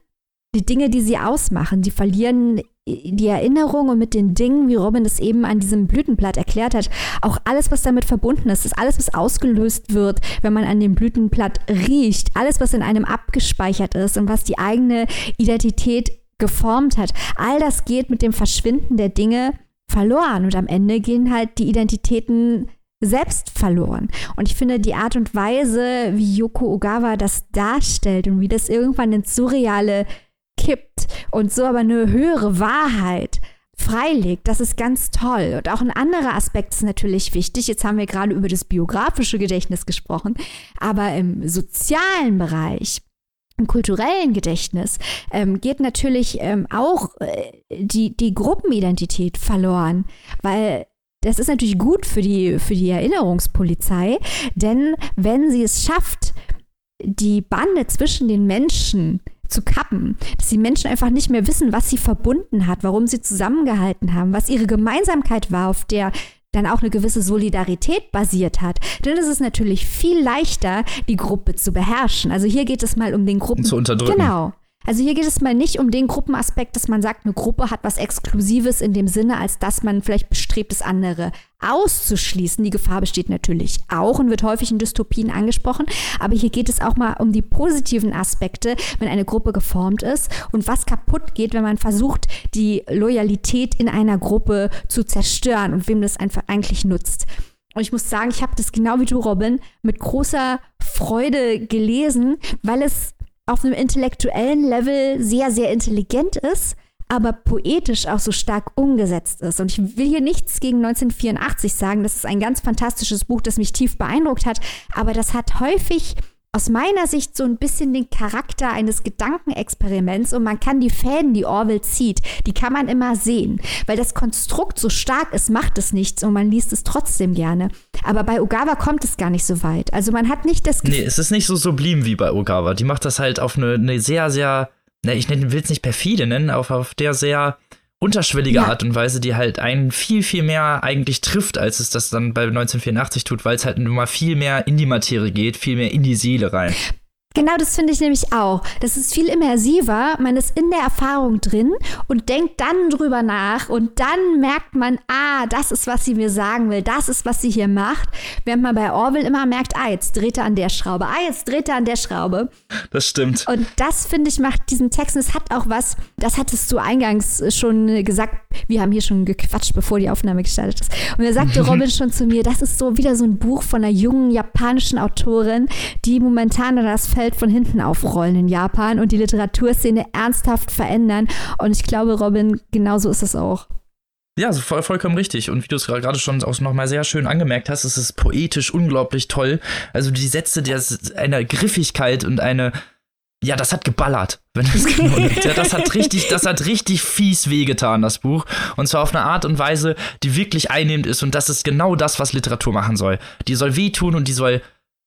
die Dinge, die sie ausmachen. Die verlieren die Erinnerung und mit den Dingen, wie Robin es eben an diesem Blütenblatt erklärt hat, auch alles, was damit verbunden ist, das alles, was ausgelöst wird, wenn man an dem Blütenblatt riecht, alles, was in einem abgespeichert ist und was die eigene Identität geformt hat, all das geht mit dem Verschwinden der Dinge verloren und am Ende gehen halt die Identitäten selbst verloren. Und ich finde die Art und Weise, wie Yoko Ogawa das darstellt und wie das irgendwann ins Surreale kippt und so aber eine höhere Wahrheit freilegt, das ist ganz toll. Und auch ein anderer Aspekt ist natürlich wichtig. Jetzt haben wir gerade über das biografische Gedächtnis gesprochen, aber im sozialen Bereich im kulturellen Gedächtnis ähm, geht natürlich ähm, auch äh, die, die Gruppenidentität verloren, weil das ist natürlich gut für die, für die Erinnerungspolizei, denn wenn sie es schafft, die Bande zwischen den Menschen zu kappen, dass die Menschen einfach nicht mehr wissen, was sie verbunden hat, warum sie zusammengehalten haben, was ihre Gemeinsamkeit war, auf der dann auch eine gewisse Solidarität basiert hat, dann ist es natürlich viel leichter, die Gruppe zu beherrschen. Also hier geht es mal um den Gruppen. Zu unterdrücken. Genau. Also hier geht es mal nicht um den Gruppenaspekt, dass man sagt, eine Gruppe hat was Exklusives in dem Sinne, als dass man vielleicht bestrebt ist, andere auszuschließen. Die Gefahr besteht natürlich auch und wird häufig in Dystopien angesprochen. Aber hier geht es auch mal um die positiven Aspekte, wenn eine Gruppe geformt ist und was kaputt geht, wenn man versucht, die Loyalität in einer Gruppe zu zerstören und wem das einfach eigentlich nutzt. Und ich muss sagen, ich habe das genau wie du, Robin, mit großer Freude gelesen, weil es auf einem intellektuellen Level sehr, sehr intelligent ist, aber poetisch auch so stark umgesetzt ist. Und ich will hier nichts gegen 1984 sagen. Das ist ein ganz fantastisches Buch, das mich tief beeindruckt hat. Aber das hat häufig aus meiner Sicht so ein bisschen den Charakter eines Gedankenexperiments und man kann die Fäden, die Orwell zieht, die kann man immer sehen. Weil das Konstrukt so stark ist, macht es nichts und man liest es trotzdem gerne. Aber bei Ogawa kommt es gar nicht so weit. Also man hat nicht das Gefühl. Nee, es ist nicht so sublim wie bei Ogawa. Die macht das halt auf eine, eine sehr, sehr, ne, ich will es nicht perfide nennen, auf, auf der sehr unterschwellige ja. Art und Weise, die halt einen viel, viel mehr eigentlich trifft, als es das dann bei 1984 tut, weil es halt nun mal viel mehr in die Materie geht, viel mehr in die Seele rein. Genau, das finde ich nämlich auch. Das ist viel immersiver. Man ist in der Erfahrung drin und denkt dann drüber nach und dann merkt man, ah, das ist, was sie mir sagen will, das ist, was sie hier macht. Während man bei Orwell immer merkt, ah, jetzt dreht er an der Schraube, ah, jetzt dreht er an der Schraube. Das stimmt. Und das, finde ich, macht diesen Text, es hat auch was, das hattest du eingangs schon gesagt, wir haben hier schon gequatscht, bevor die Aufnahme gestartet ist. Und da sagte Robin schon zu mir, das ist so wieder so ein Buch von einer jungen japanischen Autorin, die momentan das Feld Umfeld von hinten aufrollen in Japan und die Literaturszene ernsthaft verändern. Und ich glaube, Robin, genauso ist es auch. Ja, also voll, vollkommen richtig. Und wie du es gerade schon auch nochmal sehr schön angemerkt hast, es ist poetisch unglaublich toll. Also die Sätze, der eine Griffigkeit und eine, ja, das hat geballert, wenn es genau ja, Das hat richtig, das hat richtig fies wehgetan, das Buch. Und zwar auf eine Art und Weise, die wirklich einnehmend ist. Und das ist genau das, was Literatur machen soll. Die soll wehtun und die soll,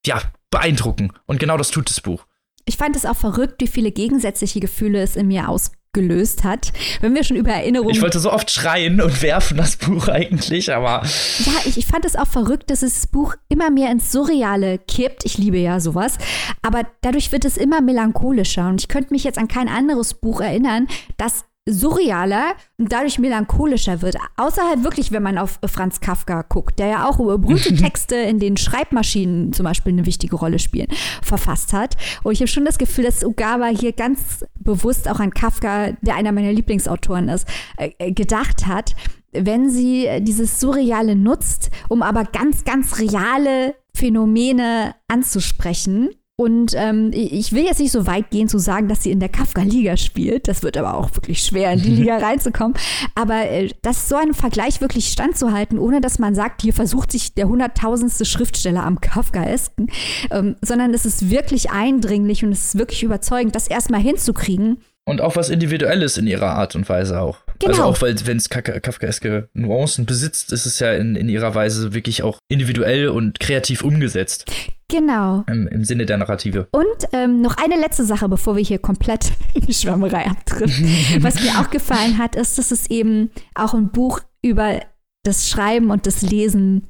ja, beeindrucken. Und genau das tut das Buch. Ich fand es auch verrückt, wie viele gegensätzliche Gefühle es in mir ausgelöst hat. Wenn wir schon über Erinnerungen. Ich wollte so oft schreien und werfen das Buch eigentlich, aber. Ja, ich, ich fand es auch verrückt, dass das Buch immer mehr ins Surreale kippt. Ich liebe ja sowas. Aber dadurch wird es immer melancholischer. Und ich könnte mich jetzt an kein anderes Buch erinnern, das surrealer und dadurch melancholischer wird. Außerhalb wirklich, wenn man auf Franz Kafka guckt, der ja auch über berühmte Texte, in denen Schreibmaschinen zum Beispiel eine wichtige Rolle spielen, verfasst hat. Und ich habe schon das Gefühl, dass Ugawa hier ganz bewusst auch an Kafka, der einer meiner Lieblingsautoren ist, äh, äh gedacht hat, wenn sie dieses Surreale nutzt, um aber ganz, ganz reale Phänomene anzusprechen und ähm, ich will jetzt nicht so weit gehen zu sagen, dass sie in der Kafka-Liga spielt. Das wird aber auch wirklich schwer, in die Liga reinzukommen. Aber äh, das so einen Vergleich wirklich standzuhalten, ohne dass man sagt, hier versucht sich der hunderttausendste Schriftsteller am Kafkaesken, ähm, sondern es ist wirklich eindringlich und es ist wirklich überzeugend, das erstmal hinzukriegen. Und auch was Individuelles in ihrer Art und Weise auch. Genau. Also auch, weil wenn es Kafkaeske Nuancen besitzt, ist es ja in, in ihrer Weise wirklich auch individuell und kreativ umgesetzt. Genau. Im, Im, Sinne der Narrative. Und ähm, noch eine letzte Sache, bevor wir hier komplett in die Schwammerei abdriften. Was mir auch gefallen hat, ist, dass es eben auch ein Buch über das Schreiben und das Lesen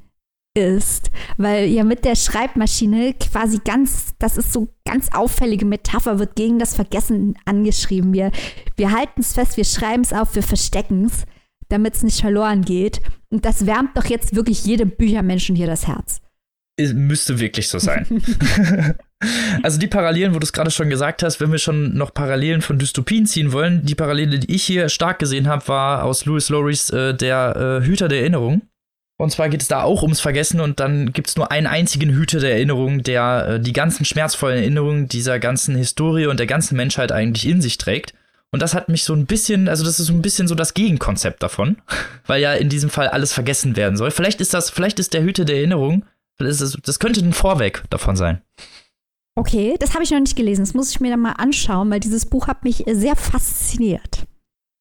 ist, weil ja mit der Schreibmaschine quasi ganz, das ist so ganz auffällige Metapher, wird gegen das Vergessen angeschrieben. Wir, wir halten es fest, wir schreiben es auf, wir verstecken es, damit es nicht verloren geht. Und das wärmt doch jetzt wirklich jedem Büchermenschen hier das Herz müsste wirklich so sein. also die Parallelen, wo du es gerade schon gesagt hast, wenn wir schon noch Parallelen von Dystopien ziehen wollen, die Parallele, die ich hier stark gesehen habe, war aus Louis Lorys äh, Der äh, Hüter der Erinnerung. Und zwar geht es da auch ums Vergessen und dann gibt es nur einen einzigen Hüter der Erinnerung, der äh, die ganzen schmerzvollen Erinnerungen dieser ganzen Historie und der ganzen Menschheit eigentlich in sich trägt. Und das hat mich so ein bisschen, also das ist so ein bisschen so das Gegenkonzept davon, weil ja in diesem Fall alles vergessen werden soll. Vielleicht ist das, vielleicht ist der Hüter der Erinnerung das, das könnte ein Vorweg davon sein. Okay, das habe ich noch nicht gelesen. Das muss ich mir dann mal anschauen, weil dieses Buch hat mich sehr fasziniert.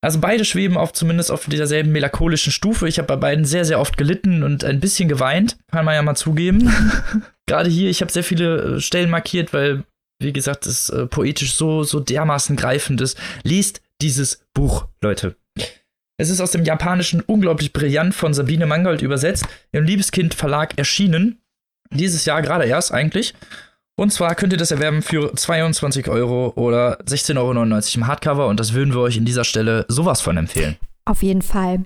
Also beide schweben auf zumindest auf derselben melancholischen Stufe. Ich habe bei beiden sehr, sehr oft gelitten und ein bisschen geweint. Kann man ja mal zugeben. Gerade hier, ich habe sehr viele äh, Stellen markiert, weil, wie gesagt, es äh, poetisch so, so dermaßen greifend ist. Liest dieses Buch, Leute. Es ist aus dem Japanischen unglaublich brillant von Sabine Mangold übersetzt, im Liebeskind Verlag erschienen. Dieses Jahr gerade erst eigentlich. Und zwar könnt ihr das erwerben für 22 Euro oder 16,99 Euro im Hardcover und das würden wir euch in dieser Stelle sowas von empfehlen. Auf jeden Fall.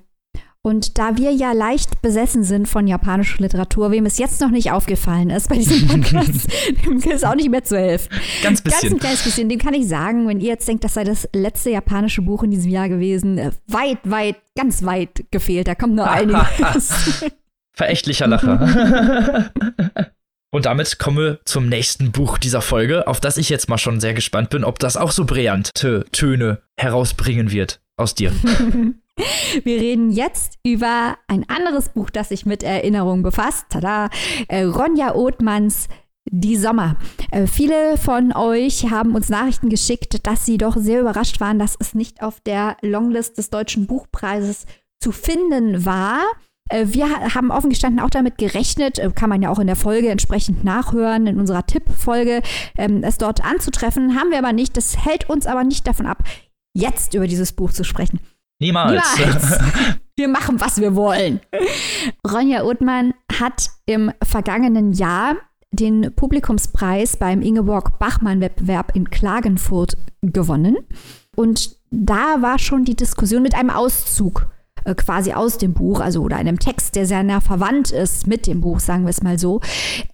Und da wir ja leicht besessen sind von japanischer Literatur, wem es jetzt noch nicht aufgefallen ist bei diesem Podcast, dem ist auch nicht mehr zu helfen. Ganz bisschen. Ganz ein kleines bisschen. Dem kann ich sagen, wenn ihr jetzt denkt, das sei das letzte japanische Buch in diesem Jahr gewesen, äh, weit, weit, ganz weit gefehlt. Da kommt nur einiges. Verächtlicher Lacher. Und damit kommen wir zum nächsten Buch dieser Folge, auf das ich jetzt mal schon sehr gespannt bin, ob das auch so brillante Töne herausbringen wird aus dir. Wir reden jetzt über ein anderes Buch, das sich mit Erinnerungen befasst. Tada! Äh, Ronja Othmanns die Sommer. Äh, viele von euch haben uns Nachrichten geschickt, dass sie doch sehr überrascht waren, dass es nicht auf der Longlist des Deutschen Buchpreises zu finden war. Äh, wir haben offen gestanden auch damit gerechnet, äh, kann man ja auch in der Folge entsprechend nachhören, in unserer Tippfolge, ähm, es dort anzutreffen. Haben wir aber nicht. Das hält uns aber nicht davon ab, jetzt über dieses Buch zu sprechen. Niemals. Niemals. Wir machen, was wir wollen. Ronja Othmann hat im vergangenen Jahr den Publikumspreis beim Ingeborg Bachmann-Wettbewerb in Klagenfurt gewonnen. Und da war schon die Diskussion mit einem Auszug äh, quasi aus dem Buch, also oder einem Text, der sehr nah verwandt ist mit dem Buch, sagen wir es mal so.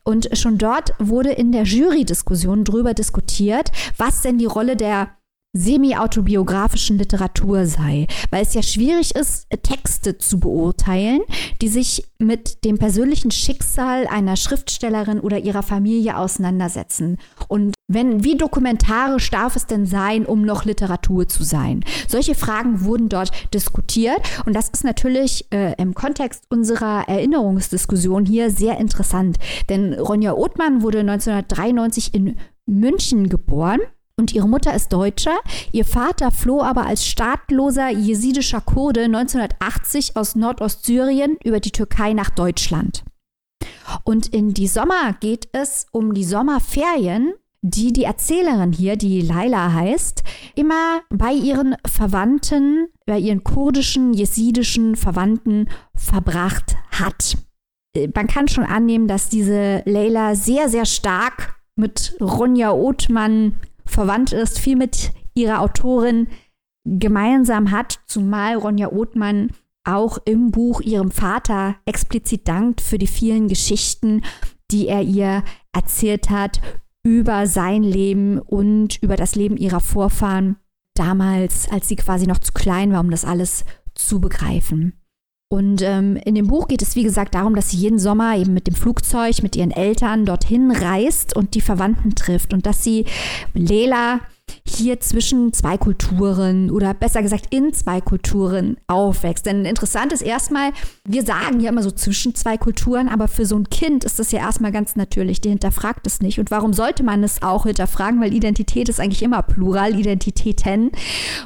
Und schon dort wurde in der Jury-Diskussion drüber diskutiert, was denn die Rolle der semi-autobiografischen Literatur sei, weil es ja schwierig ist, Texte zu beurteilen, die sich mit dem persönlichen Schicksal einer Schriftstellerin oder ihrer Familie auseinandersetzen. Und wenn, wie dokumentarisch darf es denn sein, um noch Literatur zu sein? Solche Fragen wurden dort diskutiert und das ist natürlich äh, im Kontext unserer Erinnerungsdiskussion hier sehr interessant, denn Ronja Othmann wurde 1993 in München geboren und ihre Mutter ist Deutscher. Ihr Vater floh aber als staatloser jesidischer Kurde 1980 aus Nordostsyrien über die Türkei nach Deutschland. Und in die Sommer geht es um die Sommerferien, die die Erzählerin hier, die Laila heißt, immer bei ihren Verwandten, bei ihren kurdischen, jesidischen Verwandten verbracht hat. Man kann schon annehmen, dass diese Leila sehr, sehr stark mit Ronja Othmann verwandt ist, viel mit ihrer Autorin gemeinsam hat, zumal Ronja Othmann auch im Buch ihrem Vater explizit dankt für die vielen Geschichten, die er ihr erzählt hat über sein Leben und über das Leben ihrer Vorfahren damals, als sie quasi noch zu klein war, um das alles zu begreifen. Und ähm, in dem Buch geht es, wie gesagt, darum, dass sie jeden Sommer eben mit dem Flugzeug, mit ihren Eltern dorthin reist und die Verwandten trifft und dass sie Lela hier zwischen zwei Kulturen oder besser gesagt in zwei Kulturen aufwächst. Denn interessant ist erstmal, wir sagen ja immer so zwischen zwei Kulturen, aber für so ein Kind ist das ja erstmal ganz natürlich. Der hinterfragt es nicht. Und warum sollte man es auch hinterfragen? Weil Identität ist eigentlich immer Plural, Identitäten.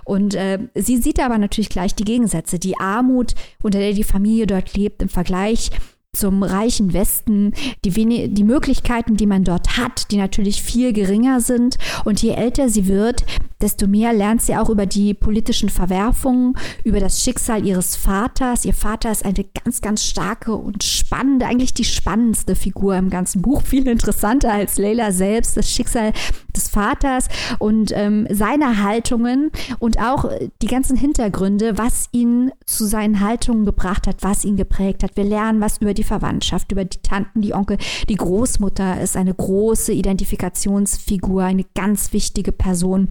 Und äh, sie sieht aber natürlich gleich die Gegensätze. Die Armut, unter der die Familie dort lebt, im Vergleich zum reichen Westen, die, die Möglichkeiten, die man dort hat, die natürlich viel geringer sind. Und je älter sie wird, desto mehr lernt sie auch über die politischen Verwerfungen, über das Schicksal ihres Vaters. Ihr Vater ist eine ganz, ganz starke und spannende, eigentlich die spannendste Figur im ganzen Buch, viel interessanter als Leila selbst, das Schicksal des Vaters und ähm, seine Haltungen und auch die ganzen Hintergründe, was ihn zu seinen Haltungen gebracht hat, was ihn geprägt hat. Wir lernen was über die Verwandtschaft, über die Tanten, die Onkel. Die Großmutter ist eine große Identifikationsfigur, eine ganz wichtige Person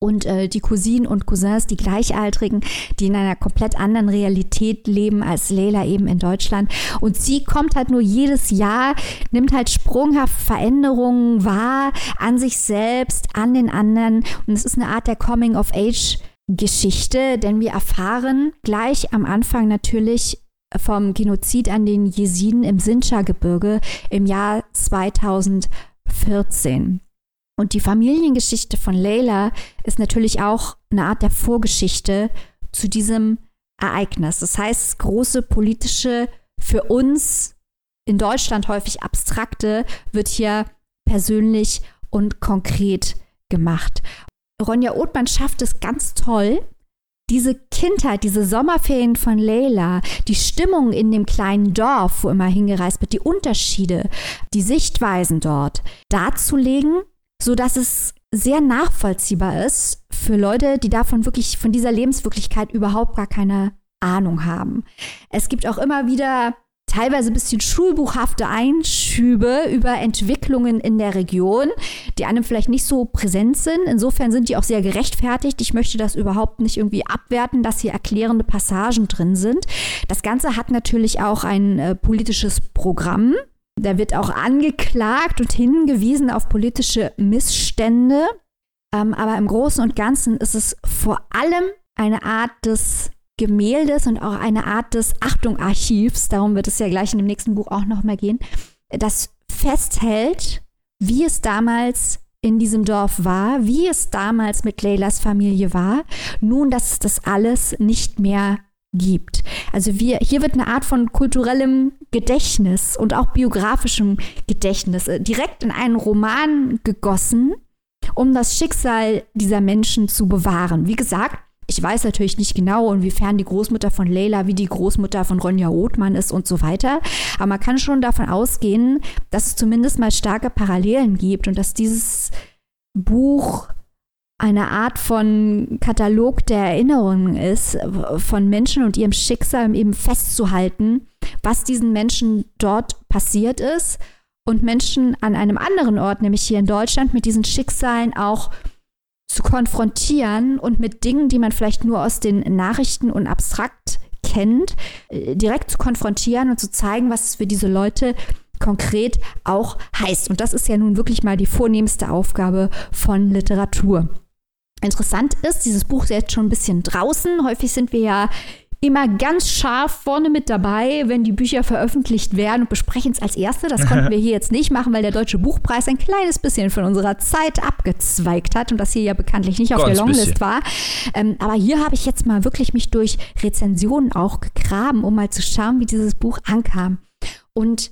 und äh, die Cousinen und Cousins, die Gleichaltrigen, die in einer komplett anderen Realität leben als Leila eben in Deutschland. Und sie kommt halt nur jedes Jahr, nimmt halt sprunghaft Veränderungen wahr an sich selbst, an den anderen. Und es ist eine Art der Coming-of-Age-Geschichte, denn wir erfahren gleich am Anfang natürlich vom Genozid an den Jesiden im Sinjar-Gebirge im Jahr 2014. Und die Familiengeschichte von Leila ist natürlich auch eine Art der Vorgeschichte zu diesem Ereignis. Das heißt, große politische, für uns in Deutschland häufig abstrakte, wird hier persönlich und konkret gemacht. Ronja Othmann schafft es ganz toll, diese Kindheit, diese Sommerferien von Leila, die Stimmung in dem kleinen Dorf, wo immer hingereist wird, die Unterschiede, die Sichtweisen dort darzulegen so dass es sehr nachvollziehbar ist für Leute, die davon wirklich, von dieser Lebenswirklichkeit überhaupt gar keine Ahnung haben. Es gibt auch immer wieder teilweise ein bisschen schulbuchhafte Einschübe über Entwicklungen in der Region, die einem vielleicht nicht so präsent sind. Insofern sind die auch sehr gerechtfertigt. Ich möchte das überhaupt nicht irgendwie abwerten, dass hier erklärende Passagen drin sind. Das Ganze hat natürlich auch ein äh, politisches Programm. Da wird auch angeklagt und hingewiesen auf politische Missstände. Ähm, aber im Großen und Ganzen ist es vor allem eine Art des Gemäldes und auch eine Art des Achtung Archivs, darum wird es ja gleich in dem nächsten Buch auch noch mal gehen, das festhält, wie es damals in diesem Dorf war, wie es damals mit Leylas Familie war, nun, dass es das alles nicht mehr gibt. Also wir, hier wird eine Art von kulturellem Gedächtnis und auch biografischem Gedächtnis äh, direkt in einen Roman gegossen, um das Schicksal dieser Menschen zu bewahren. Wie gesagt, ich weiß natürlich nicht genau, inwiefern die Großmutter von Leila wie die Großmutter von Ronja Rothmann ist und so weiter. Aber man kann schon davon ausgehen, dass es zumindest mal starke Parallelen gibt und dass dieses Buch eine Art von Katalog der Erinnerungen ist, von Menschen und ihrem Schicksal eben festzuhalten, was diesen Menschen dort passiert ist und Menschen an einem anderen Ort, nämlich hier in Deutschland, mit diesen Schicksalen auch zu konfrontieren und mit Dingen, die man vielleicht nur aus den Nachrichten und abstrakt kennt, äh, direkt zu konfrontieren und zu zeigen, was es für diese Leute konkret auch heißt. Und das ist ja nun wirklich mal die vornehmste Aufgabe von Literatur. Interessant ist, dieses Buch ist jetzt schon ein bisschen draußen. Häufig sind wir ja immer ganz scharf vorne mit dabei, wenn die Bücher veröffentlicht werden und besprechen es als erste. Das konnten wir hier jetzt nicht machen, weil der Deutsche Buchpreis ein kleines bisschen von unserer Zeit abgezweigt hat und das hier ja bekanntlich nicht auf ganz der Longlist bisschen. war. Ähm, aber hier habe ich jetzt mal wirklich mich durch Rezensionen auch gegraben, um mal zu schauen, wie dieses Buch ankam. Und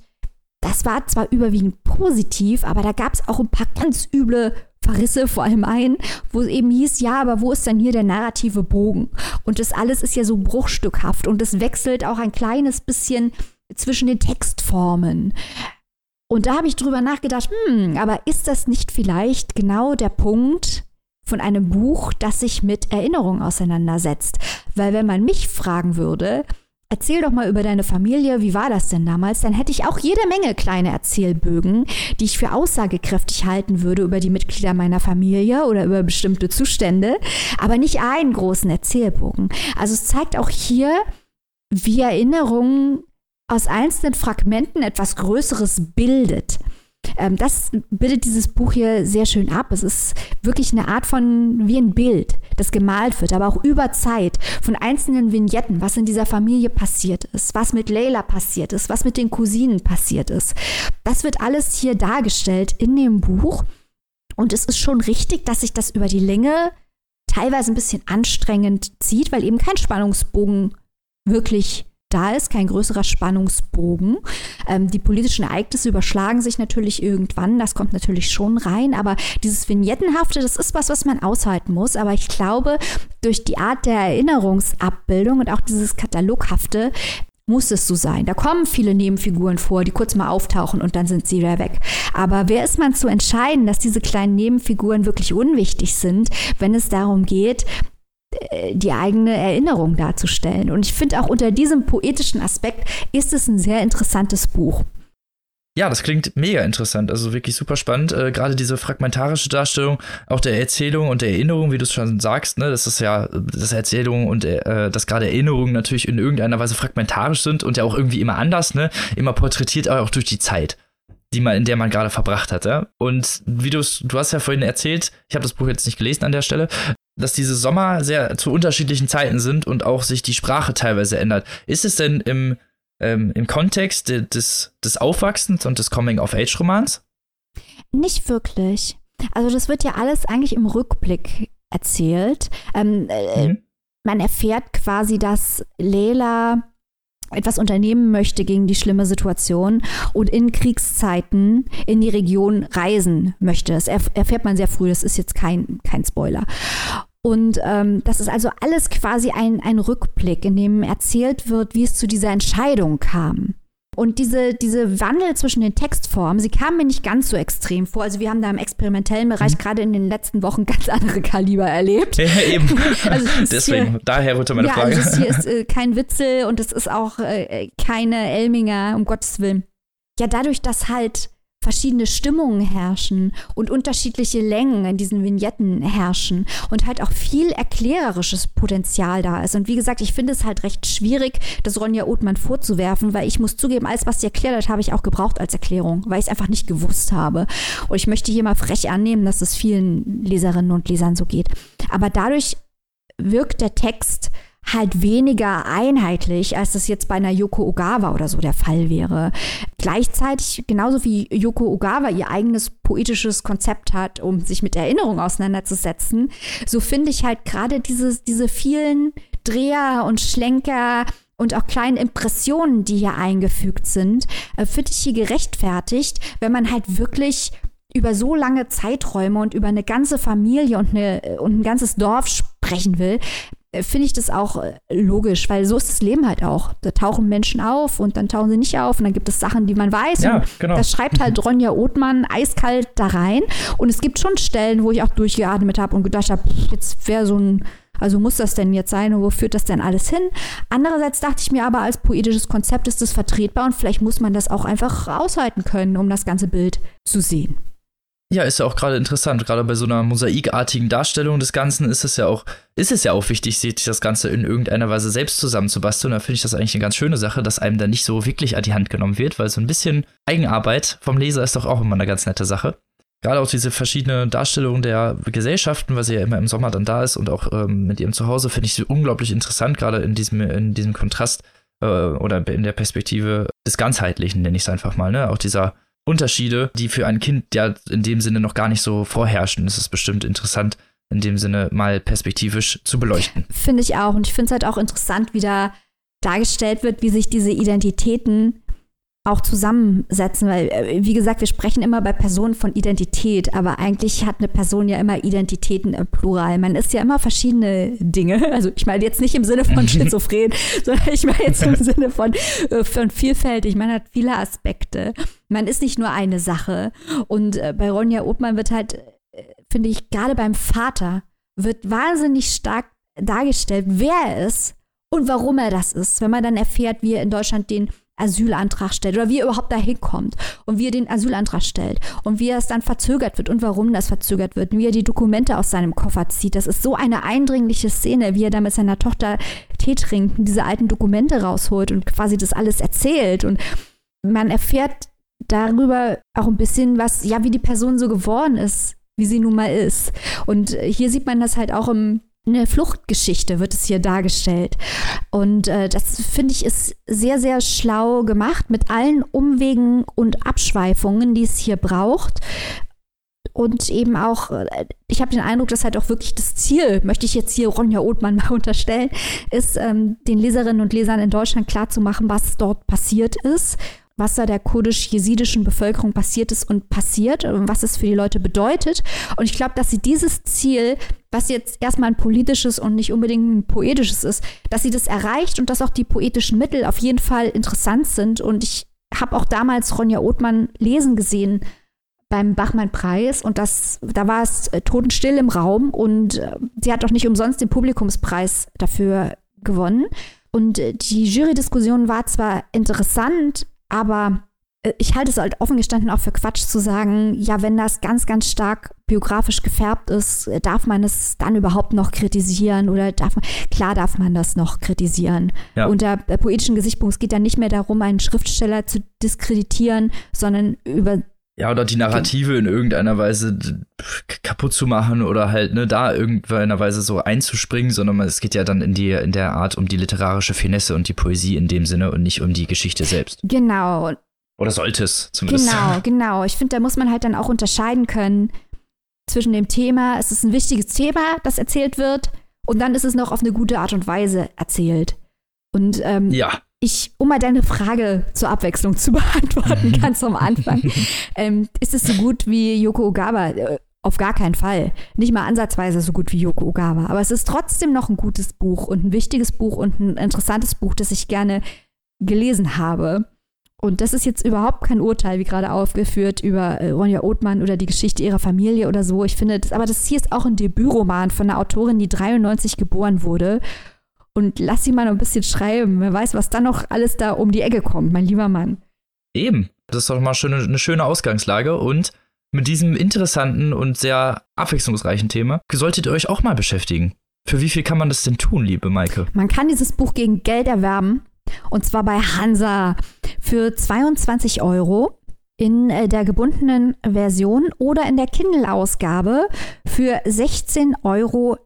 das war zwar überwiegend positiv, aber da gab es auch ein paar ganz üble Verrisse vor allem ein, wo es eben hieß, ja, aber wo ist denn hier der narrative Bogen? Und das alles ist ja so bruchstückhaft und es wechselt auch ein kleines bisschen zwischen den Textformen. Und da habe ich drüber nachgedacht, hm, aber ist das nicht vielleicht genau der Punkt von einem Buch, das sich mit Erinnerung auseinandersetzt? Weil wenn man mich fragen würde, Erzähl doch mal über deine Familie, wie war das denn damals? Dann hätte ich auch jede Menge kleine Erzählbögen, die ich für aussagekräftig halten würde über die Mitglieder meiner Familie oder über bestimmte Zustände, aber nicht einen großen Erzählbogen. Also es zeigt auch hier, wie Erinnerung aus einzelnen Fragmenten etwas Größeres bildet. Ähm, das bildet dieses Buch hier sehr schön ab. Es ist wirklich eine Art von wie ein Bild, das gemalt wird, aber auch über Zeit von einzelnen Vignetten, was in dieser Familie passiert ist, was mit Leila passiert ist, was mit den Cousinen passiert ist. Das wird alles hier dargestellt in dem Buch. Und es ist schon richtig, dass sich das über die Länge teilweise ein bisschen anstrengend zieht, weil eben kein Spannungsbogen wirklich da ist, kein größerer Spannungsbogen. Ähm, die politischen Ereignisse überschlagen sich natürlich irgendwann, das kommt natürlich schon rein, aber dieses Vignettenhafte, das ist was, was man aushalten muss. Aber ich glaube, durch die Art der Erinnerungsabbildung und auch dieses Kataloghafte muss es so sein. Da kommen viele Nebenfiguren vor, die kurz mal auftauchen und dann sind sie wieder weg. Aber wer ist man zu entscheiden, dass diese kleinen Nebenfiguren wirklich unwichtig sind, wenn es darum geht, die eigene Erinnerung darzustellen. Und ich finde auch unter diesem poetischen Aspekt ist es ein sehr interessantes Buch. Ja, das klingt mega interessant, also wirklich super spannend. Äh, Gerade diese fragmentarische Darstellung auch der Erzählung und der Erinnerung, wie du es schon sagst, ne, das ist ja, dass Erzählungen und äh, dass gerade Erinnerungen natürlich in irgendeiner Weise fragmentarisch sind und ja auch irgendwie immer anders, ne, immer porträtiert, aber auch durch die Zeit die man, in der man gerade verbracht hatte. Und wie du du hast ja vorhin erzählt, ich habe das Buch jetzt nicht gelesen an der Stelle, dass diese Sommer sehr zu unterschiedlichen Zeiten sind und auch sich die Sprache teilweise ändert. Ist es denn im, ähm, im Kontext des, des Aufwachsens und des Coming-of-Age-Romans? Nicht wirklich. Also das wird ja alles eigentlich im Rückblick erzählt. Ähm, äh, mhm. Man erfährt quasi, dass Leila etwas unternehmen möchte gegen die schlimme Situation und in Kriegszeiten in die Region reisen möchte. Das erfährt man sehr früh, das ist jetzt kein, kein Spoiler. Und ähm, das ist also alles quasi ein, ein Rückblick, in dem erzählt wird, wie es zu dieser Entscheidung kam. Und diese, diese Wandel zwischen den Textformen, sie kamen mir nicht ganz so extrem vor. Also wir haben da im experimentellen Bereich mhm. gerade in den letzten Wochen ganz andere Kaliber erlebt. Ja, eben. also Deswegen, hier, daher rührte meine ja, Frage. Also das hier ist äh, kein Witzel und es ist auch äh, keine Elminger, um Gottes Willen. Ja, dadurch, dass halt verschiedene Stimmungen herrschen und unterschiedliche Längen in diesen Vignetten herrschen und halt auch viel erklärerisches Potenzial da ist. Und wie gesagt, ich finde es halt recht schwierig, das Ronja Othmann vorzuwerfen, weil ich muss zugeben, alles, was sie erklärt hat, habe ich auch gebraucht als Erklärung, weil ich es einfach nicht gewusst habe. Und ich möchte hier mal frech annehmen, dass es vielen Leserinnen und Lesern so geht. Aber dadurch wirkt der Text halt weniger einheitlich, als das jetzt bei einer Yoko Ogawa oder so der Fall wäre. Gleichzeitig, genauso wie Yoko Ogawa ihr eigenes poetisches Konzept hat, um sich mit Erinnerung auseinanderzusetzen, so finde ich halt gerade diese, diese vielen Dreher und Schlenker und auch kleinen Impressionen, die hier eingefügt sind, äh, finde ich hier gerechtfertigt, wenn man halt wirklich über so lange Zeiträume und über eine ganze Familie und, eine, und ein ganzes Dorf sprechen will, äh, finde ich das auch äh, logisch, weil so ist das Leben halt auch. Da tauchen Menschen auf und dann tauchen sie nicht auf und dann gibt es Sachen, die man weiß. Ja, genau. Das schreibt halt Ronja Othmann eiskalt da rein. Und es gibt schon Stellen, wo ich auch durchgeatmet habe und gedacht habe, jetzt wäre so ein also muss das denn jetzt sein und wo führt das denn alles hin? Andererseits dachte ich mir aber, als poetisches Konzept ist das vertretbar und vielleicht muss man das auch einfach aushalten können, um das ganze Bild zu sehen. Ja, ist ja auch gerade interessant. Gerade bei so einer mosaikartigen Darstellung des Ganzen ist es ja auch, ist es ja auch wichtig, sich das Ganze in irgendeiner Weise selbst zusammenzubasteln. Da finde ich das eigentlich eine ganz schöne Sache, dass einem da nicht so wirklich an die Hand genommen wird, weil so ein bisschen Eigenarbeit vom Leser ist doch auch immer eine ganz nette Sache. Gerade auch diese verschiedene Darstellung der Gesellschaften, weil sie ja immer im Sommer dann da ist und auch ähm, mit ihrem Zuhause, finde ich sie unglaublich interessant, gerade in diesem, in diesem Kontrast äh, oder in der Perspektive des Ganzheitlichen, nenne ich es einfach mal, ne? Auch dieser Unterschiede, die für ein Kind ja in dem Sinne noch gar nicht so vorherrschen. Es ist bestimmt interessant, in dem Sinne mal perspektivisch zu beleuchten. Finde ich auch. Und ich finde es halt auch interessant, wie da dargestellt wird, wie sich diese Identitäten auch zusammensetzen, weil, äh, wie gesagt, wir sprechen immer bei Personen von Identität, aber eigentlich hat eine Person ja immer Identitäten im Plural. Man ist ja immer verschiedene Dinge. Also ich meine jetzt nicht im Sinne von schizophren, sondern ich meine jetzt im Sinne von, äh, von vielfältig. Man hat viele Aspekte. Man ist nicht nur eine Sache. Und äh, bei Ronja Obmann wird halt, finde ich, gerade beim Vater, wird wahnsinnig stark dargestellt, wer er ist und warum er das ist. Wenn man dann erfährt, wie er in Deutschland den Asylantrag stellt oder wie er überhaupt da hinkommt und wie er den Asylantrag stellt und wie er es dann verzögert wird und warum das verzögert wird und wie er die Dokumente aus seinem Koffer zieht. Das ist so eine eindringliche Szene, wie er da mit seiner Tochter Tee trinkt und diese alten Dokumente rausholt und quasi das alles erzählt und man erfährt darüber auch ein bisschen was, ja, wie die Person so geworden ist, wie sie nun mal ist. Und hier sieht man das halt auch im eine Fluchtgeschichte wird es hier dargestellt. Und äh, das finde ich ist sehr, sehr schlau gemacht mit allen Umwegen und Abschweifungen, die es hier braucht. Und eben auch, äh, ich habe den Eindruck, dass halt auch wirklich das Ziel, möchte ich jetzt hier Ronja Othmann mal unterstellen, ist, ähm, den Leserinnen und Lesern in Deutschland klarzumachen, was dort passiert ist was da der kurdisch-jesidischen Bevölkerung passiert ist und passiert und was es für die Leute bedeutet. Und ich glaube, dass sie dieses Ziel, was jetzt erstmal ein politisches und nicht unbedingt ein poetisches ist, dass sie das erreicht und dass auch die poetischen Mittel auf jeden Fall interessant sind. Und ich habe auch damals Ronja Othmann lesen gesehen beim Bachmann-Preis und das, da war es äh, totenstill im Raum und äh, sie hat auch nicht umsonst den Publikumspreis dafür gewonnen. Und äh, die Jury-Diskussion war zwar interessant, aber äh, ich halte es halt offen gestanden auch für Quatsch zu sagen, ja, wenn das ganz, ganz stark biografisch gefärbt ist, äh, darf man es dann überhaupt noch kritisieren oder darf man, klar darf man das noch kritisieren. Ja. Unter poetischen Gesichtspunkt, es geht dann nicht mehr darum, einen Schriftsteller zu diskreditieren, sondern über ja, oder die Narrative in irgendeiner Weise kaputt zu machen oder halt, ne, da irgendeiner Weise so einzuspringen, sondern es geht ja dann in die, in der Art um die literarische Finesse und die Poesie in dem Sinne und nicht um die Geschichte selbst. Genau. Oder sollte es zumindest. Genau, genau. Ich finde, da muss man halt dann auch unterscheiden können zwischen dem Thema, es ist ein wichtiges Thema, das erzählt wird, und dann ist es noch auf eine gute Art und Weise erzählt. Und ähm, ja ich, um mal deine Frage zur Abwechslung zu beantworten, ganz am Anfang, ähm, ist es so gut wie Yoko Ogawa? Äh, auf gar keinen Fall. Nicht mal ansatzweise so gut wie Yoko Ogawa. Aber es ist trotzdem noch ein gutes Buch und ein wichtiges Buch und ein interessantes Buch, das ich gerne gelesen habe. Und das ist jetzt überhaupt kein Urteil, wie gerade aufgeführt, über äh, Ronja Othmann oder die Geschichte ihrer Familie oder so. Ich finde, das, aber das hier ist auch ein Debütroman von einer Autorin, die 93 geboren wurde und lass sie mal noch ein bisschen schreiben. Wer weiß, was dann noch alles da um die Ecke kommt, mein lieber Mann. Eben. Das ist doch mal schöne, eine schöne Ausgangslage und mit diesem interessanten und sehr abwechslungsreichen Thema solltet ihr euch auch mal beschäftigen. Für wie viel kann man das denn tun, liebe Maike? Man kann dieses Buch gegen Geld erwerben. Und zwar bei Hansa für 22 Euro in äh, der gebundenen Version oder in der Kindle-Ausgabe für 16,99 Euro.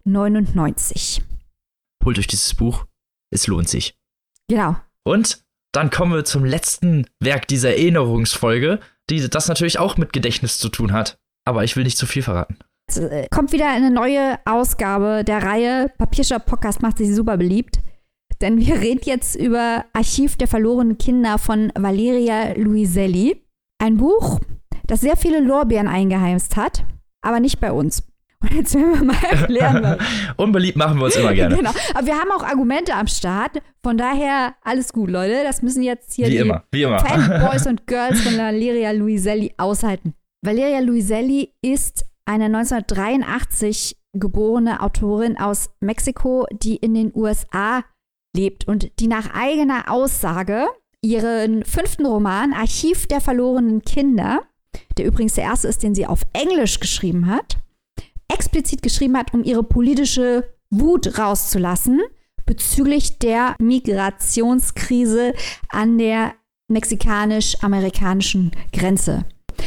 Holt euch dieses Buch. Es lohnt sich. Genau. Und dann kommen wir zum letzten Werk dieser Erinnerungsfolge, die das natürlich auch mit Gedächtnis zu tun hat. Aber ich will nicht zu viel verraten. Es äh, kommt wieder eine neue Ausgabe der Reihe Papiershop Podcast macht sich super beliebt. Denn wir reden jetzt über Archiv der verlorenen Kinder von Valeria Luiselli. Ein Buch, das sehr viele Lorbeeren eingeheimst hat, aber nicht bei uns. Und jetzt werden wir mal erklären. Unbeliebt machen wir uns immer gerne. genau. Aber wir haben auch Argumente am Start. Von daher alles gut, Leute. Das müssen jetzt hier wie die immer, wie immer. Fanboys und Girls von Valeria Luiselli aushalten. Valeria Luiselli ist eine 1983 geborene Autorin aus Mexiko, die in den USA lebt und die nach eigener Aussage ihren fünften Roman Archiv der verlorenen Kinder, der übrigens der erste ist, den sie auf Englisch geschrieben hat, explizit geschrieben hat, um ihre politische Wut rauszulassen bezüglich der Migrationskrise an der mexikanisch-amerikanischen Grenze.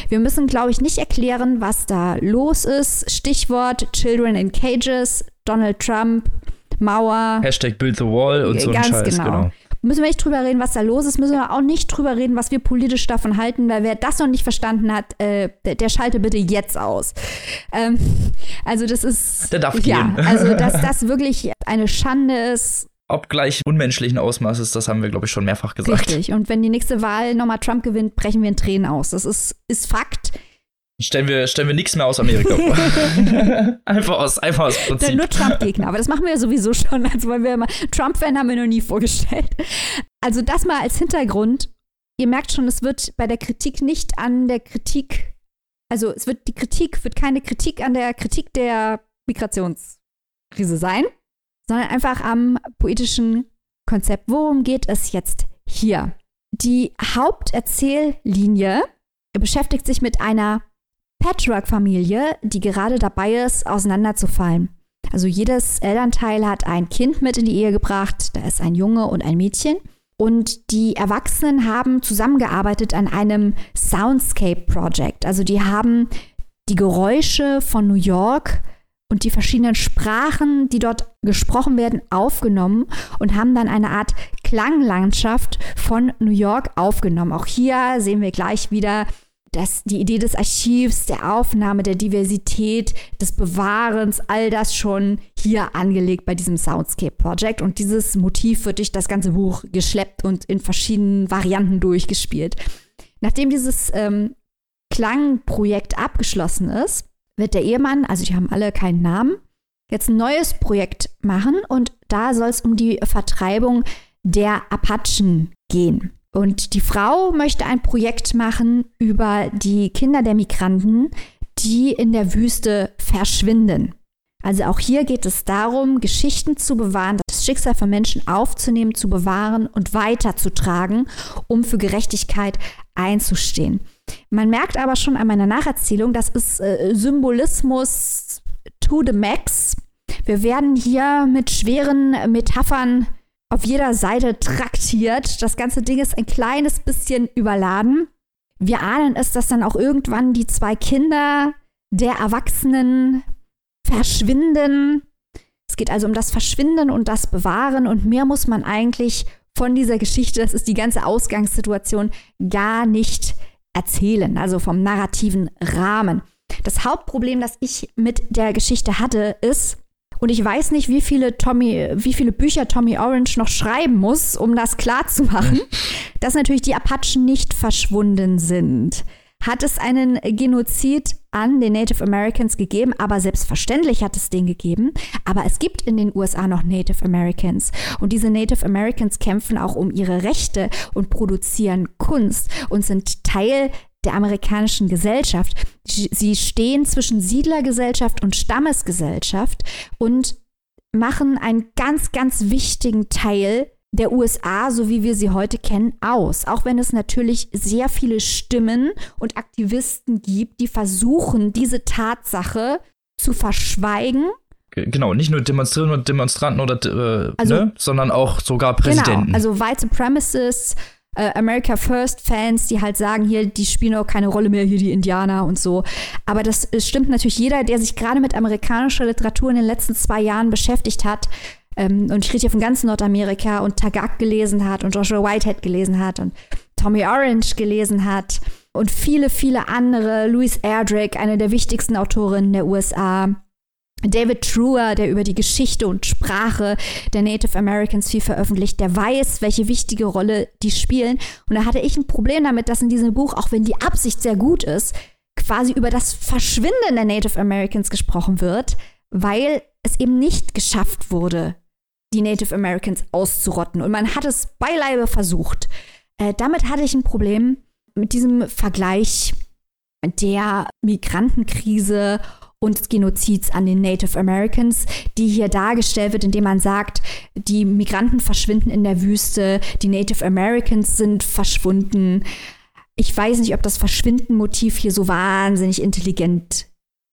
Wir müssen, glaube ich, nicht erklären, was da los ist. Stichwort Children in Cages, Donald Trump, Mauer. Hashtag Build the Wall und so Ganz ein Scheiß, genau. genau. Müssen wir nicht drüber reden, was da los ist, müssen wir auch nicht drüber reden, was wir politisch davon halten, weil wer das noch nicht verstanden hat, äh, der, der, schalte bitte jetzt aus. Ähm, also das ist. Der darf ja, gehen. Also dass das wirklich eine Schande ist, obgleich unmenschlichen Ausmaßes, das haben wir, glaube ich, schon mehrfach gesagt. Richtig. Und wenn die nächste Wahl nochmal Trump gewinnt, brechen wir in Tränen aus. Das ist, ist Fakt. Stellen wir, stellen wir nichts mehr aus Amerika vor. einfach aus, einfach aus Prinzip. Dann nur Trump-Gegner, aber das machen wir ja sowieso schon. Also weil wir immer, Trump-Fan haben wir noch nie vorgestellt. Also das mal als Hintergrund. Ihr merkt schon, es wird bei der Kritik nicht an der Kritik, also es wird die Kritik, wird keine Kritik an der Kritik der Migrationskrise sein, sondern einfach am poetischen Konzept. Worum geht es jetzt hier? Die Haupterzähllinie beschäftigt sich mit einer Patchwork-Familie, die gerade dabei ist, auseinanderzufallen. Also jedes Elternteil hat ein Kind mit in die Ehe gebracht, da ist ein Junge und ein Mädchen. Und die Erwachsenen haben zusammengearbeitet an einem Soundscape Project. Also die haben die Geräusche von New York und die verschiedenen Sprachen, die dort gesprochen werden, aufgenommen und haben dann eine Art Klanglandschaft von New York aufgenommen. Auch hier sehen wir gleich wieder dass die Idee des Archivs, der Aufnahme, der Diversität, des Bewahrens, all das schon hier angelegt bei diesem Soundscape Project. Und dieses Motiv wird durch das ganze Buch geschleppt und in verschiedenen Varianten durchgespielt. Nachdem dieses ähm, Klangprojekt abgeschlossen ist, wird der Ehemann, also die haben alle keinen Namen, jetzt ein neues Projekt machen und da soll es um die Vertreibung der Apachen gehen. Und die Frau möchte ein Projekt machen über die Kinder der Migranten, die in der Wüste verschwinden. Also auch hier geht es darum, Geschichten zu bewahren, das Schicksal von Menschen aufzunehmen, zu bewahren und weiterzutragen, um für Gerechtigkeit einzustehen. Man merkt aber schon an meiner Nacherzählung, das ist äh, Symbolismus to the max. Wir werden hier mit schweren Metaphern auf jeder Seite traktiert. Das ganze Ding ist ein kleines bisschen überladen. Wir ahnen es, dass dann auch irgendwann die zwei Kinder der Erwachsenen verschwinden. Es geht also um das Verschwinden und das Bewahren und mehr muss man eigentlich von dieser Geschichte, das ist die ganze Ausgangssituation, gar nicht erzählen, also vom narrativen Rahmen. Das Hauptproblem, das ich mit der Geschichte hatte, ist, und ich weiß nicht, wie viele Tommy, wie viele Bücher Tommy Orange noch schreiben muss, um das klarzumachen, dass natürlich die Apachen nicht verschwunden sind hat es einen Genozid an den Native Americans gegeben, aber selbstverständlich hat es den gegeben. Aber es gibt in den USA noch Native Americans. Und diese Native Americans kämpfen auch um ihre Rechte und produzieren Kunst und sind Teil der amerikanischen Gesellschaft. Sie stehen zwischen Siedlergesellschaft und Stammesgesellschaft und machen einen ganz, ganz wichtigen Teil der USA, so wie wir sie heute kennen, aus. Auch wenn es natürlich sehr viele Stimmen und Aktivisten gibt, die versuchen, diese Tatsache zu verschweigen. Genau, nicht nur Demonstrierende und Demonstranten oder äh, also, ne, sondern auch sogar genau, Präsidenten. Genau, also White Supremacists, äh, America First Fans, die halt sagen, hier, die spielen auch keine Rolle mehr, hier die Indianer und so. Aber das stimmt natürlich jeder, der sich gerade mit amerikanischer Literatur in den letzten zwei Jahren beschäftigt hat, ähm, und ich rede hier von ganz Nordamerika und Tagak gelesen hat und Joshua Whitehead gelesen hat und Tommy Orange gelesen hat und viele, viele andere. Louise Erdrich, eine der wichtigsten Autorinnen der USA. David Truer, der über die Geschichte und Sprache der Native Americans viel veröffentlicht, der weiß, welche wichtige Rolle die spielen. Und da hatte ich ein Problem damit, dass in diesem Buch, auch wenn die Absicht sehr gut ist, quasi über das Verschwinden der Native Americans gesprochen wird, weil es eben nicht geschafft wurde, die Native Americans auszurotten. Und man hat es beileibe versucht. Äh, damit hatte ich ein Problem mit diesem Vergleich der Migrantenkrise und des Genozids an den Native Americans, die hier dargestellt wird, indem man sagt, die Migranten verschwinden in der Wüste, die Native Americans sind verschwunden. Ich weiß nicht, ob das Verschwinden-Motiv hier so wahnsinnig intelligent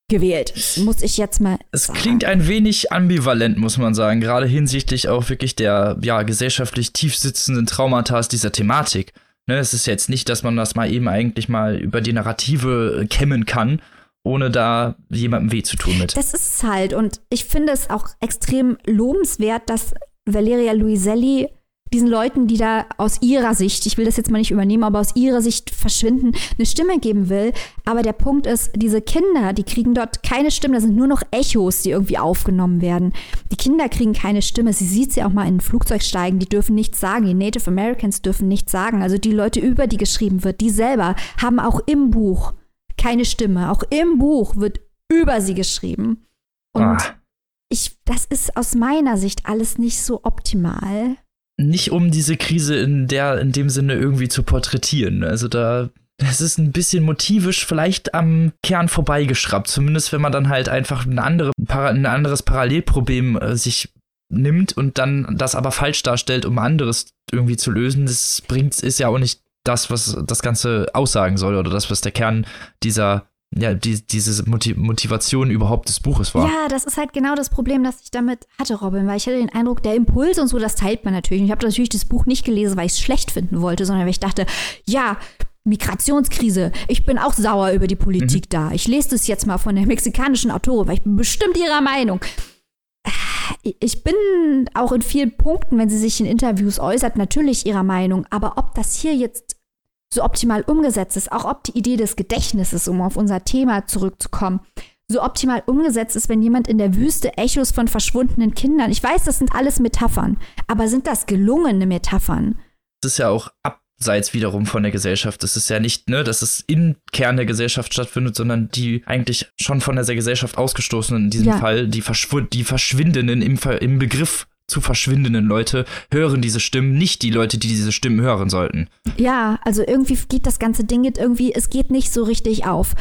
gewählt ist, muss ich jetzt mal. Es sagen. klingt ein wenig ambivalent, muss man sagen, gerade hinsichtlich auch wirklich der ja, gesellschaftlich tief sitzenden Traumata dieser Thematik. Ne, es ist jetzt nicht, dass man das mal eben eigentlich mal über die Narrative kämmen kann, ohne da jemandem weh zu tun mit. Das ist es halt. Und ich finde es auch extrem lobenswert, dass Valeria Luiselli diesen Leuten, die da aus ihrer Sicht, ich will das jetzt mal nicht übernehmen, aber aus ihrer Sicht verschwinden, eine Stimme geben will. Aber der Punkt ist, diese Kinder, die kriegen dort keine Stimme, das sind nur noch Echos, die irgendwie aufgenommen werden. Die Kinder kriegen keine Stimme. Sie sieht sie auch mal in ein Flugzeug steigen, die dürfen nichts sagen. Die Native Americans dürfen nichts sagen. Also die Leute, über die geschrieben wird, die selber haben auch im Buch keine Stimme. Auch im Buch wird über sie geschrieben. Und ah. ich, das ist aus meiner Sicht alles nicht so optimal nicht um diese Krise in der, in dem Sinne irgendwie zu porträtieren. Also da, es ist ein bisschen motivisch vielleicht am Kern vorbeigeschraubt. Zumindest wenn man dann halt einfach eine andere, ein anderes Parallelproblem äh, sich nimmt und dann das aber falsch darstellt, um anderes irgendwie zu lösen. Das bringt, ist ja auch nicht das, was das Ganze aussagen soll oder das, was der Kern dieser ja, die, diese Motivation überhaupt des Buches war. Ja, das ist halt genau das Problem, das ich damit hatte, Robin, weil ich hatte den Eindruck, der Impuls und so, das teilt man natürlich. Und ich habe natürlich das Buch nicht gelesen, weil ich es schlecht finden wollte, sondern weil ich dachte, ja, Migrationskrise. Ich bin auch sauer über die Politik mhm. da. Ich lese das jetzt mal von der mexikanischen Autorin, weil ich bin bestimmt ihrer Meinung. Ich bin auch in vielen Punkten, wenn sie sich in Interviews äußert, natürlich ihrer Meinung. Aber ob das hier jetzt so optimal umgesetzt ist, auch ob die Idee des Gedächtnisses, um auf unser Thema zurückzukommen, so optimal umgesetzt ist, wenn jemand in der Wüste Echos von verschwundenen Kindern. Ich weiß, das sind alles Metaphern, aber sind das gelungene Metaphern? Das ist ja auch abseits wiederum von der Gesellschaft. Das ist ja nicht, ne, dass es im Kern der Gesellschaft stattfindet, sondern die eigentlich schon von der Gesellschaft ausgestoßenen, in diesem ja. Fall die, Verschw die Verschwindenden im, im Begriff zu verschwindenden Leute hören diese Stimmen, nicht die Leute, die diese Stimmen hören sollten. Ja, also irgendwie geht das ganze Ding jetzt irgendwie, es geht nicht so richtig auf.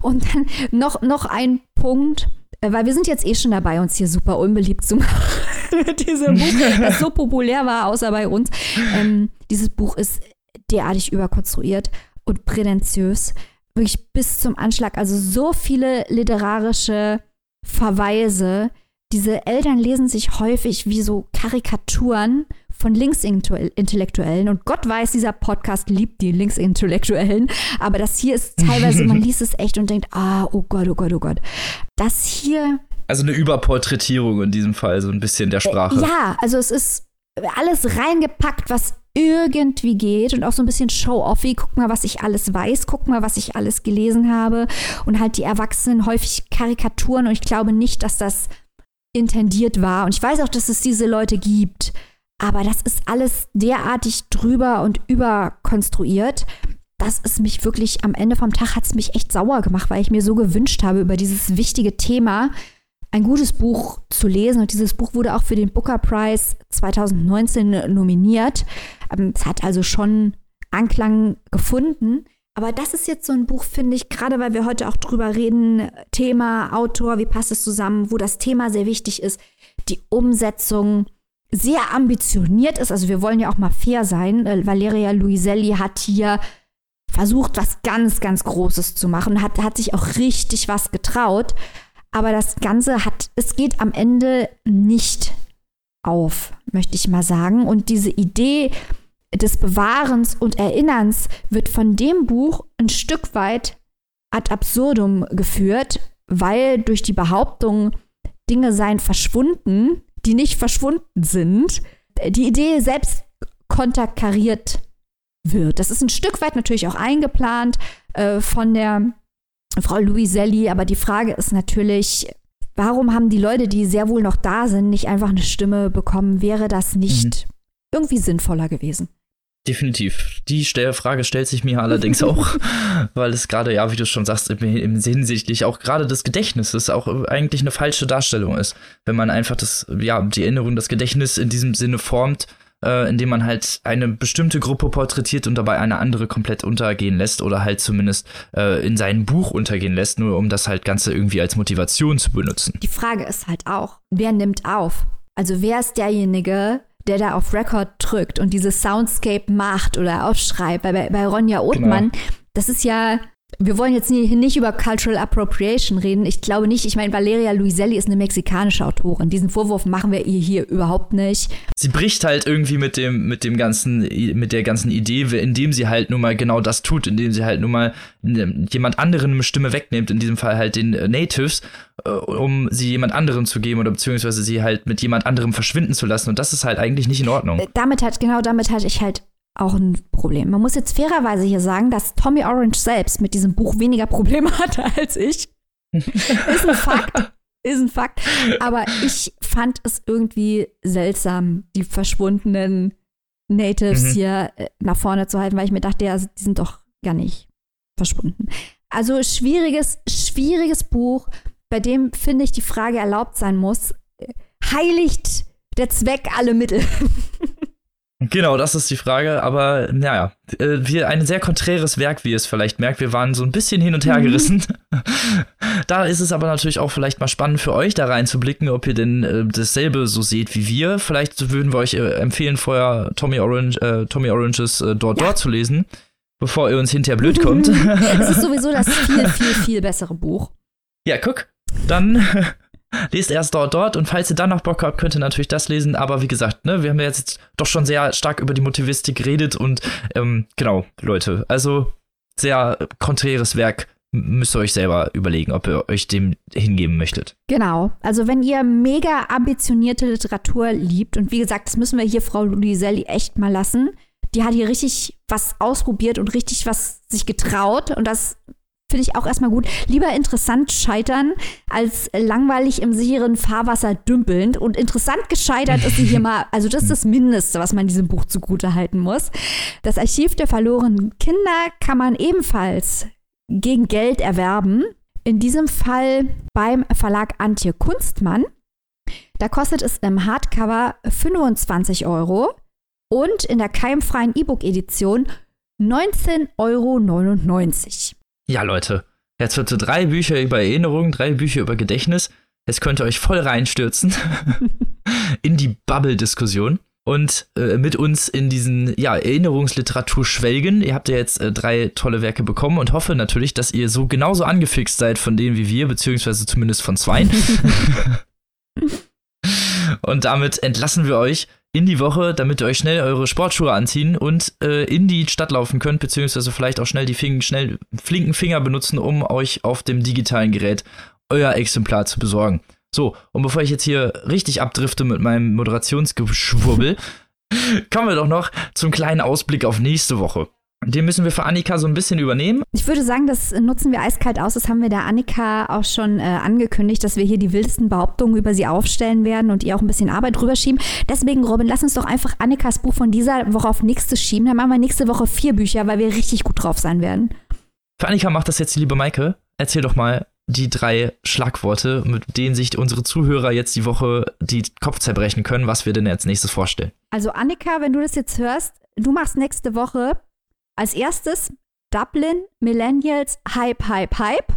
Und dann noch, noch ein Punkt, äh, weil wir sind jetzt eh schon dabei, uns hier super unbeliebt zu machen mit diesem Buch, das so populär war, außer bei uns. Ähm, dieses Buch ist derartig überkonstruiert und prätentiös. Wirklich bis zum Anschlag. Also so viele literarische Verweise, diese Eltern lesen sich häufig wie so Karikaturen von Linksintellektuellen. Und Gott weiß, dieser Podcast liebt die Linksintellektuellen. Aber das hier ist teilweise, man liest es echt und denkt, ah, oh Gott, oh Gott, oh Gott. Das hier. Also eine Überporträtierung in diesem Fall, so ein bisschen der Sprache. Ja, also es ist alles reingepackt, was irgendwie geht und auch so ein bisschen show-offy. Guck mal, was ich alles weiß, guck mal, was ich alles gelesen habe. Und halt die Erwachsenen häufig Karikaturen. Und ich glaube nicht, dass das intendiert war. Und ich weiß auch, dass es diese Leute gibt. Aber das ist alles derartig drüber und überkonstruiert, dass es mich wirklich am Ende vom Tag hat es mich echt sauer gemacht, weil ich mir so gewünscht habe, über dieses wichtige Thema ein gutes Buch zu lesen. Und dieses Buch wurde auch für den Booker Prize 2019 nominiert. Ähm, es hat also schon Anklang gefunden. Aber das ist jetzt so ein Buch, finde ich, gerade weil wir heute auch drüber reden, Thema, Autor, wie passt es zusammen, wo das Thema sehr wichtig ist, die Umsetzung sehr ambitioniert ist. Also wir wollen ja auch mal fair sein. Äh, Valeria Luiselli hat hier versucht, was ganz, ganz Großes zu machen, hat, hat sich auch richtig was getraut. Aber das Ganze hat, es geht am Ende nicht auf, möchte ich mal sagen. Und diese Idee, des Bewahrens und Erinnerns wird von dem Buch ein Stück weit ad absurdum geführt, weil durch die Behauptung, Dinge seien verschwunden, die nicht verschwunden sind, die Idee selbst konterkariert wird. Das ist ein Stück weit natürlich auch eingeplant äh, von der Frau Luiselli, aber die Frage ist natürlich, warum haben die Leute, die sehr wohl noch da sind, nicht einfach eine Stimme bekommen? Wäre das nicht mhm. irgendwie sinnvoller gewesen? Definitiv. Die Frage stellt sich mir allerdings auch, weil es gerade, ja, wie du schon sagst, im, hinsichtlich auch gerade des Gedächtnisses auch eigentlich eine falsche Darstellung ist. Wenn man einfach das, ja, die Erinnerung, das Gedächtnis in diesem Sinne formt, äh, indem man halt eine bestimmte Gruppe porträtiert und dabei eine andere komplett untergehen lässt oder halt zumindest äh, in seinem Buch untergehen lässt, nur um das halt Ganze irgendwie als Motivation zu benutzen. Die Frage ist halt auch, wer nimmt auf? Also wer ist derjenige, der da auf Record drückt und dieses Soundscape macht oder aufschreibt. Bei, bei Ronja Othmann, genau. das ist ja wir wollen jetzt nicht über Cultural Appropriation reden. Ich glaube nicht. Ich meine, Valeria Luiselli ist eine mexikanische Autorin. Diesen Vorwurf machen wir ihr hier überhaupt nicht. Sie bricht halt irgendwie mit dem, mit dem ganzen, mit der ganzen Idee, indem sie halt nun mal genau das tut, indem sie halt nun mal jemand anderen eine Stimme wegnimmt, in diesem Fall halt den Natives, äh, um sie jemand anderem zu geben oder beziehungsweise sie halt mit jemand anderem verschwinden zu lassen. Und das ist halt eigentlich nicht in Ordnung. Äh, damit hat, genau damit hatte ich halt auch ein Problem. Man muss jetzt fairerweise hier sagen, dass Tommy Orange selbst mit diesem Buch weniger Probleme hatte als ich. ist ein Fakt. Ist ein Fakt. Aber ich fand es irgendwie seltsam, die verschwundenen Natives mhm. hier äh, nach vorne zu halten, weil ich mir dachte, ja, die sind doch gar nicht verschwunden. Also schwieriges, schwieriges Buch, bei dem, finde ich, die Frage erlaubt sein muss, äh, heiligt der Zweck alle Mittel? Genau, das ist die Frage. Aber naja, äh, wir, ein sehr konträres Werk, wie ihr es vielleicht merkt. Wir waren so ein bisschen hin und her mhm. gerissen. Mhm. da ist es aber natürlich auch vielleicht mal spannend für euch da reinzublicken, ob ihr denn äh, dasselbe so seht wie wir. Vielleicht würden wir euch äh, empfehlen, vorher Tommy, Orange, äh, Tommy Oranges äh, Dort ja. Dort zu lesen, bevor ihr uns hinterher blöd kommt. Es ist sowieso das viel, viel, viel bessere Buch. Ja, guck. Dann lest erst dort, dort und falls ihr dann noch Bock habt, könnt ihr natürlich das lesen. Aber wie gesagt, ne, wir haben ja jetzt doch schon sehr stark über die Motivistik geredet und ähm, genau, Leute, also sehr konträres Werk. Müsst ihr euch selber überlegen, ob ihr euch dem hingeben möchtet. Genau. Also, wenn ihr mega ambitionierte Literatur liebt, und wie gesagt, das müssen wir hier Frau Luiselli echt mal lassen, die hat hier richtig was ausprobiert und richtig was sich getraut. Und das Finde ich auch erstmal gut. Lieber interessant scheitern, als langweilig im sicheren Fahrwasser dümpelnd. Und interessant gescheitert ist sie hier mal, also das ist das Mindeste, was man diesem Buch zugute halten muss. Das Archiv der verlorenen Kinder kann man ebenfalls gegen Geld erwerben. In diesem Fall beim Verlag Antje Kunstmann. Da kostet es im Hardcover 25 Euro und in der keimfreien E-Book-Edition 19,99 Euro. Ja, Leute, jetzt wird drei Bücher über Erinnerung, drei Bücher über Gedächtnis. Jetzt könnt ihr euch voll reinstürzen in die Bubble-Diskussion und äh, mit uns in diesen ja, Erinnerungsliteratur schwelgen. Ihr habt ja jetzt äh, drei tolle Werke bekommen und hoffe natürlich, dass ihr so genauso angefixt seid von denen wie wir, beziehungsweise zumindest von zwei. und damit entlassen wir euch in die Woche, damit ihr euch schnell eure Sportschuhe anziehen und äh, in die Stadt laufen könnt, beziehungsweise vielleicht auch schnell die Fing schnell flinken Finger benutzen, um euch auf dem digitalen Gerät euer Exemplar zu besorgen. So, und bevor ich jetzt hier richtig abdrifte mit meinem Moderationsgeschwurbel, kommen wir doch noch zum kleinen Ausblick auf nächste Woche. Den müssen wir für Annika so ein bisschen übernehmen. Ich würde sagen, das nutzen wir eiskalt aus. Das haben wir der Annika auch schon äh, angekündigt, dass wir hier die wildesten Behauptungen über sie aufstellen werden und ihr auch ein bisschen Arbeit drüber schieben. Deswegen, Robin, lass uns doch einfach Annikas Buch von dieser Woche auf nächste schieben. Dann machen wir nächste Woche vier Bücher, weil wir richtig gut drauf sein werden. Für Annika macht das jetzt die liebe Maike. Erzähl doch mal die drei Schlagworte, mit denen sich unsere Zuhörer jetzt die Woche die Kopf zerbrechen können, was wir denn als nächstes vorstellen. Also Annika, wenn du das jetzt hörst, du machst nächste Woche als erstes Dublin, Millennials, Hype, Hype, Hype.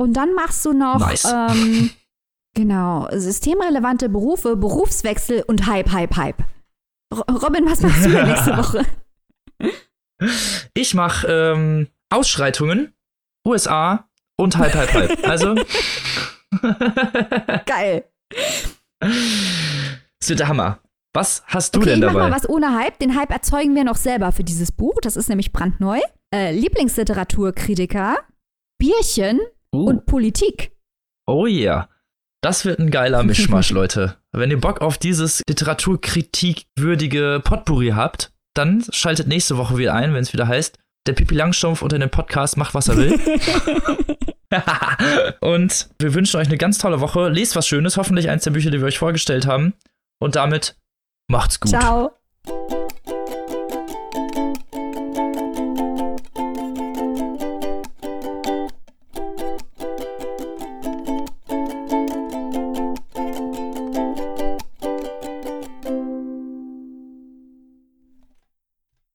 Und dann machst du noch, nice. ähm, genau, systemrelevante Berufe, Berufswechsel und Hype, Hype, Hype. Robin, was machst du denn nächste Woche? Ich mache ähm, Ausschreitungen, USA und Hype, Hype, Hype. Also. Geil. Das wird der Hammer. Was hast du okay, denn dabei? Ich mach mal was ohne Hype. Den Hype erzeugen wir noch selber für dieses Buch. Das ist nämlich brandneu. Äh, Lieblingsliteraturkritiker, Bierchen uh. und Politik. Oh yeah. Das wird ein geiler Mischmasch, Leute. Wenn ihr Bock auf dieses literaturkritikwürdige Potpourri habt, dann schaltet nächste Woche wieder ein, wenn es wieder heißt, der Pipi Langstumpf unter dem Podcast macht, was er will. und wir wünschen euch eine ganz tolle Woche. Lest was Schönes, hoffentlich eins der Bücher, die wir euch vorgestellt haben. Und damit Macht's gut. Ciao.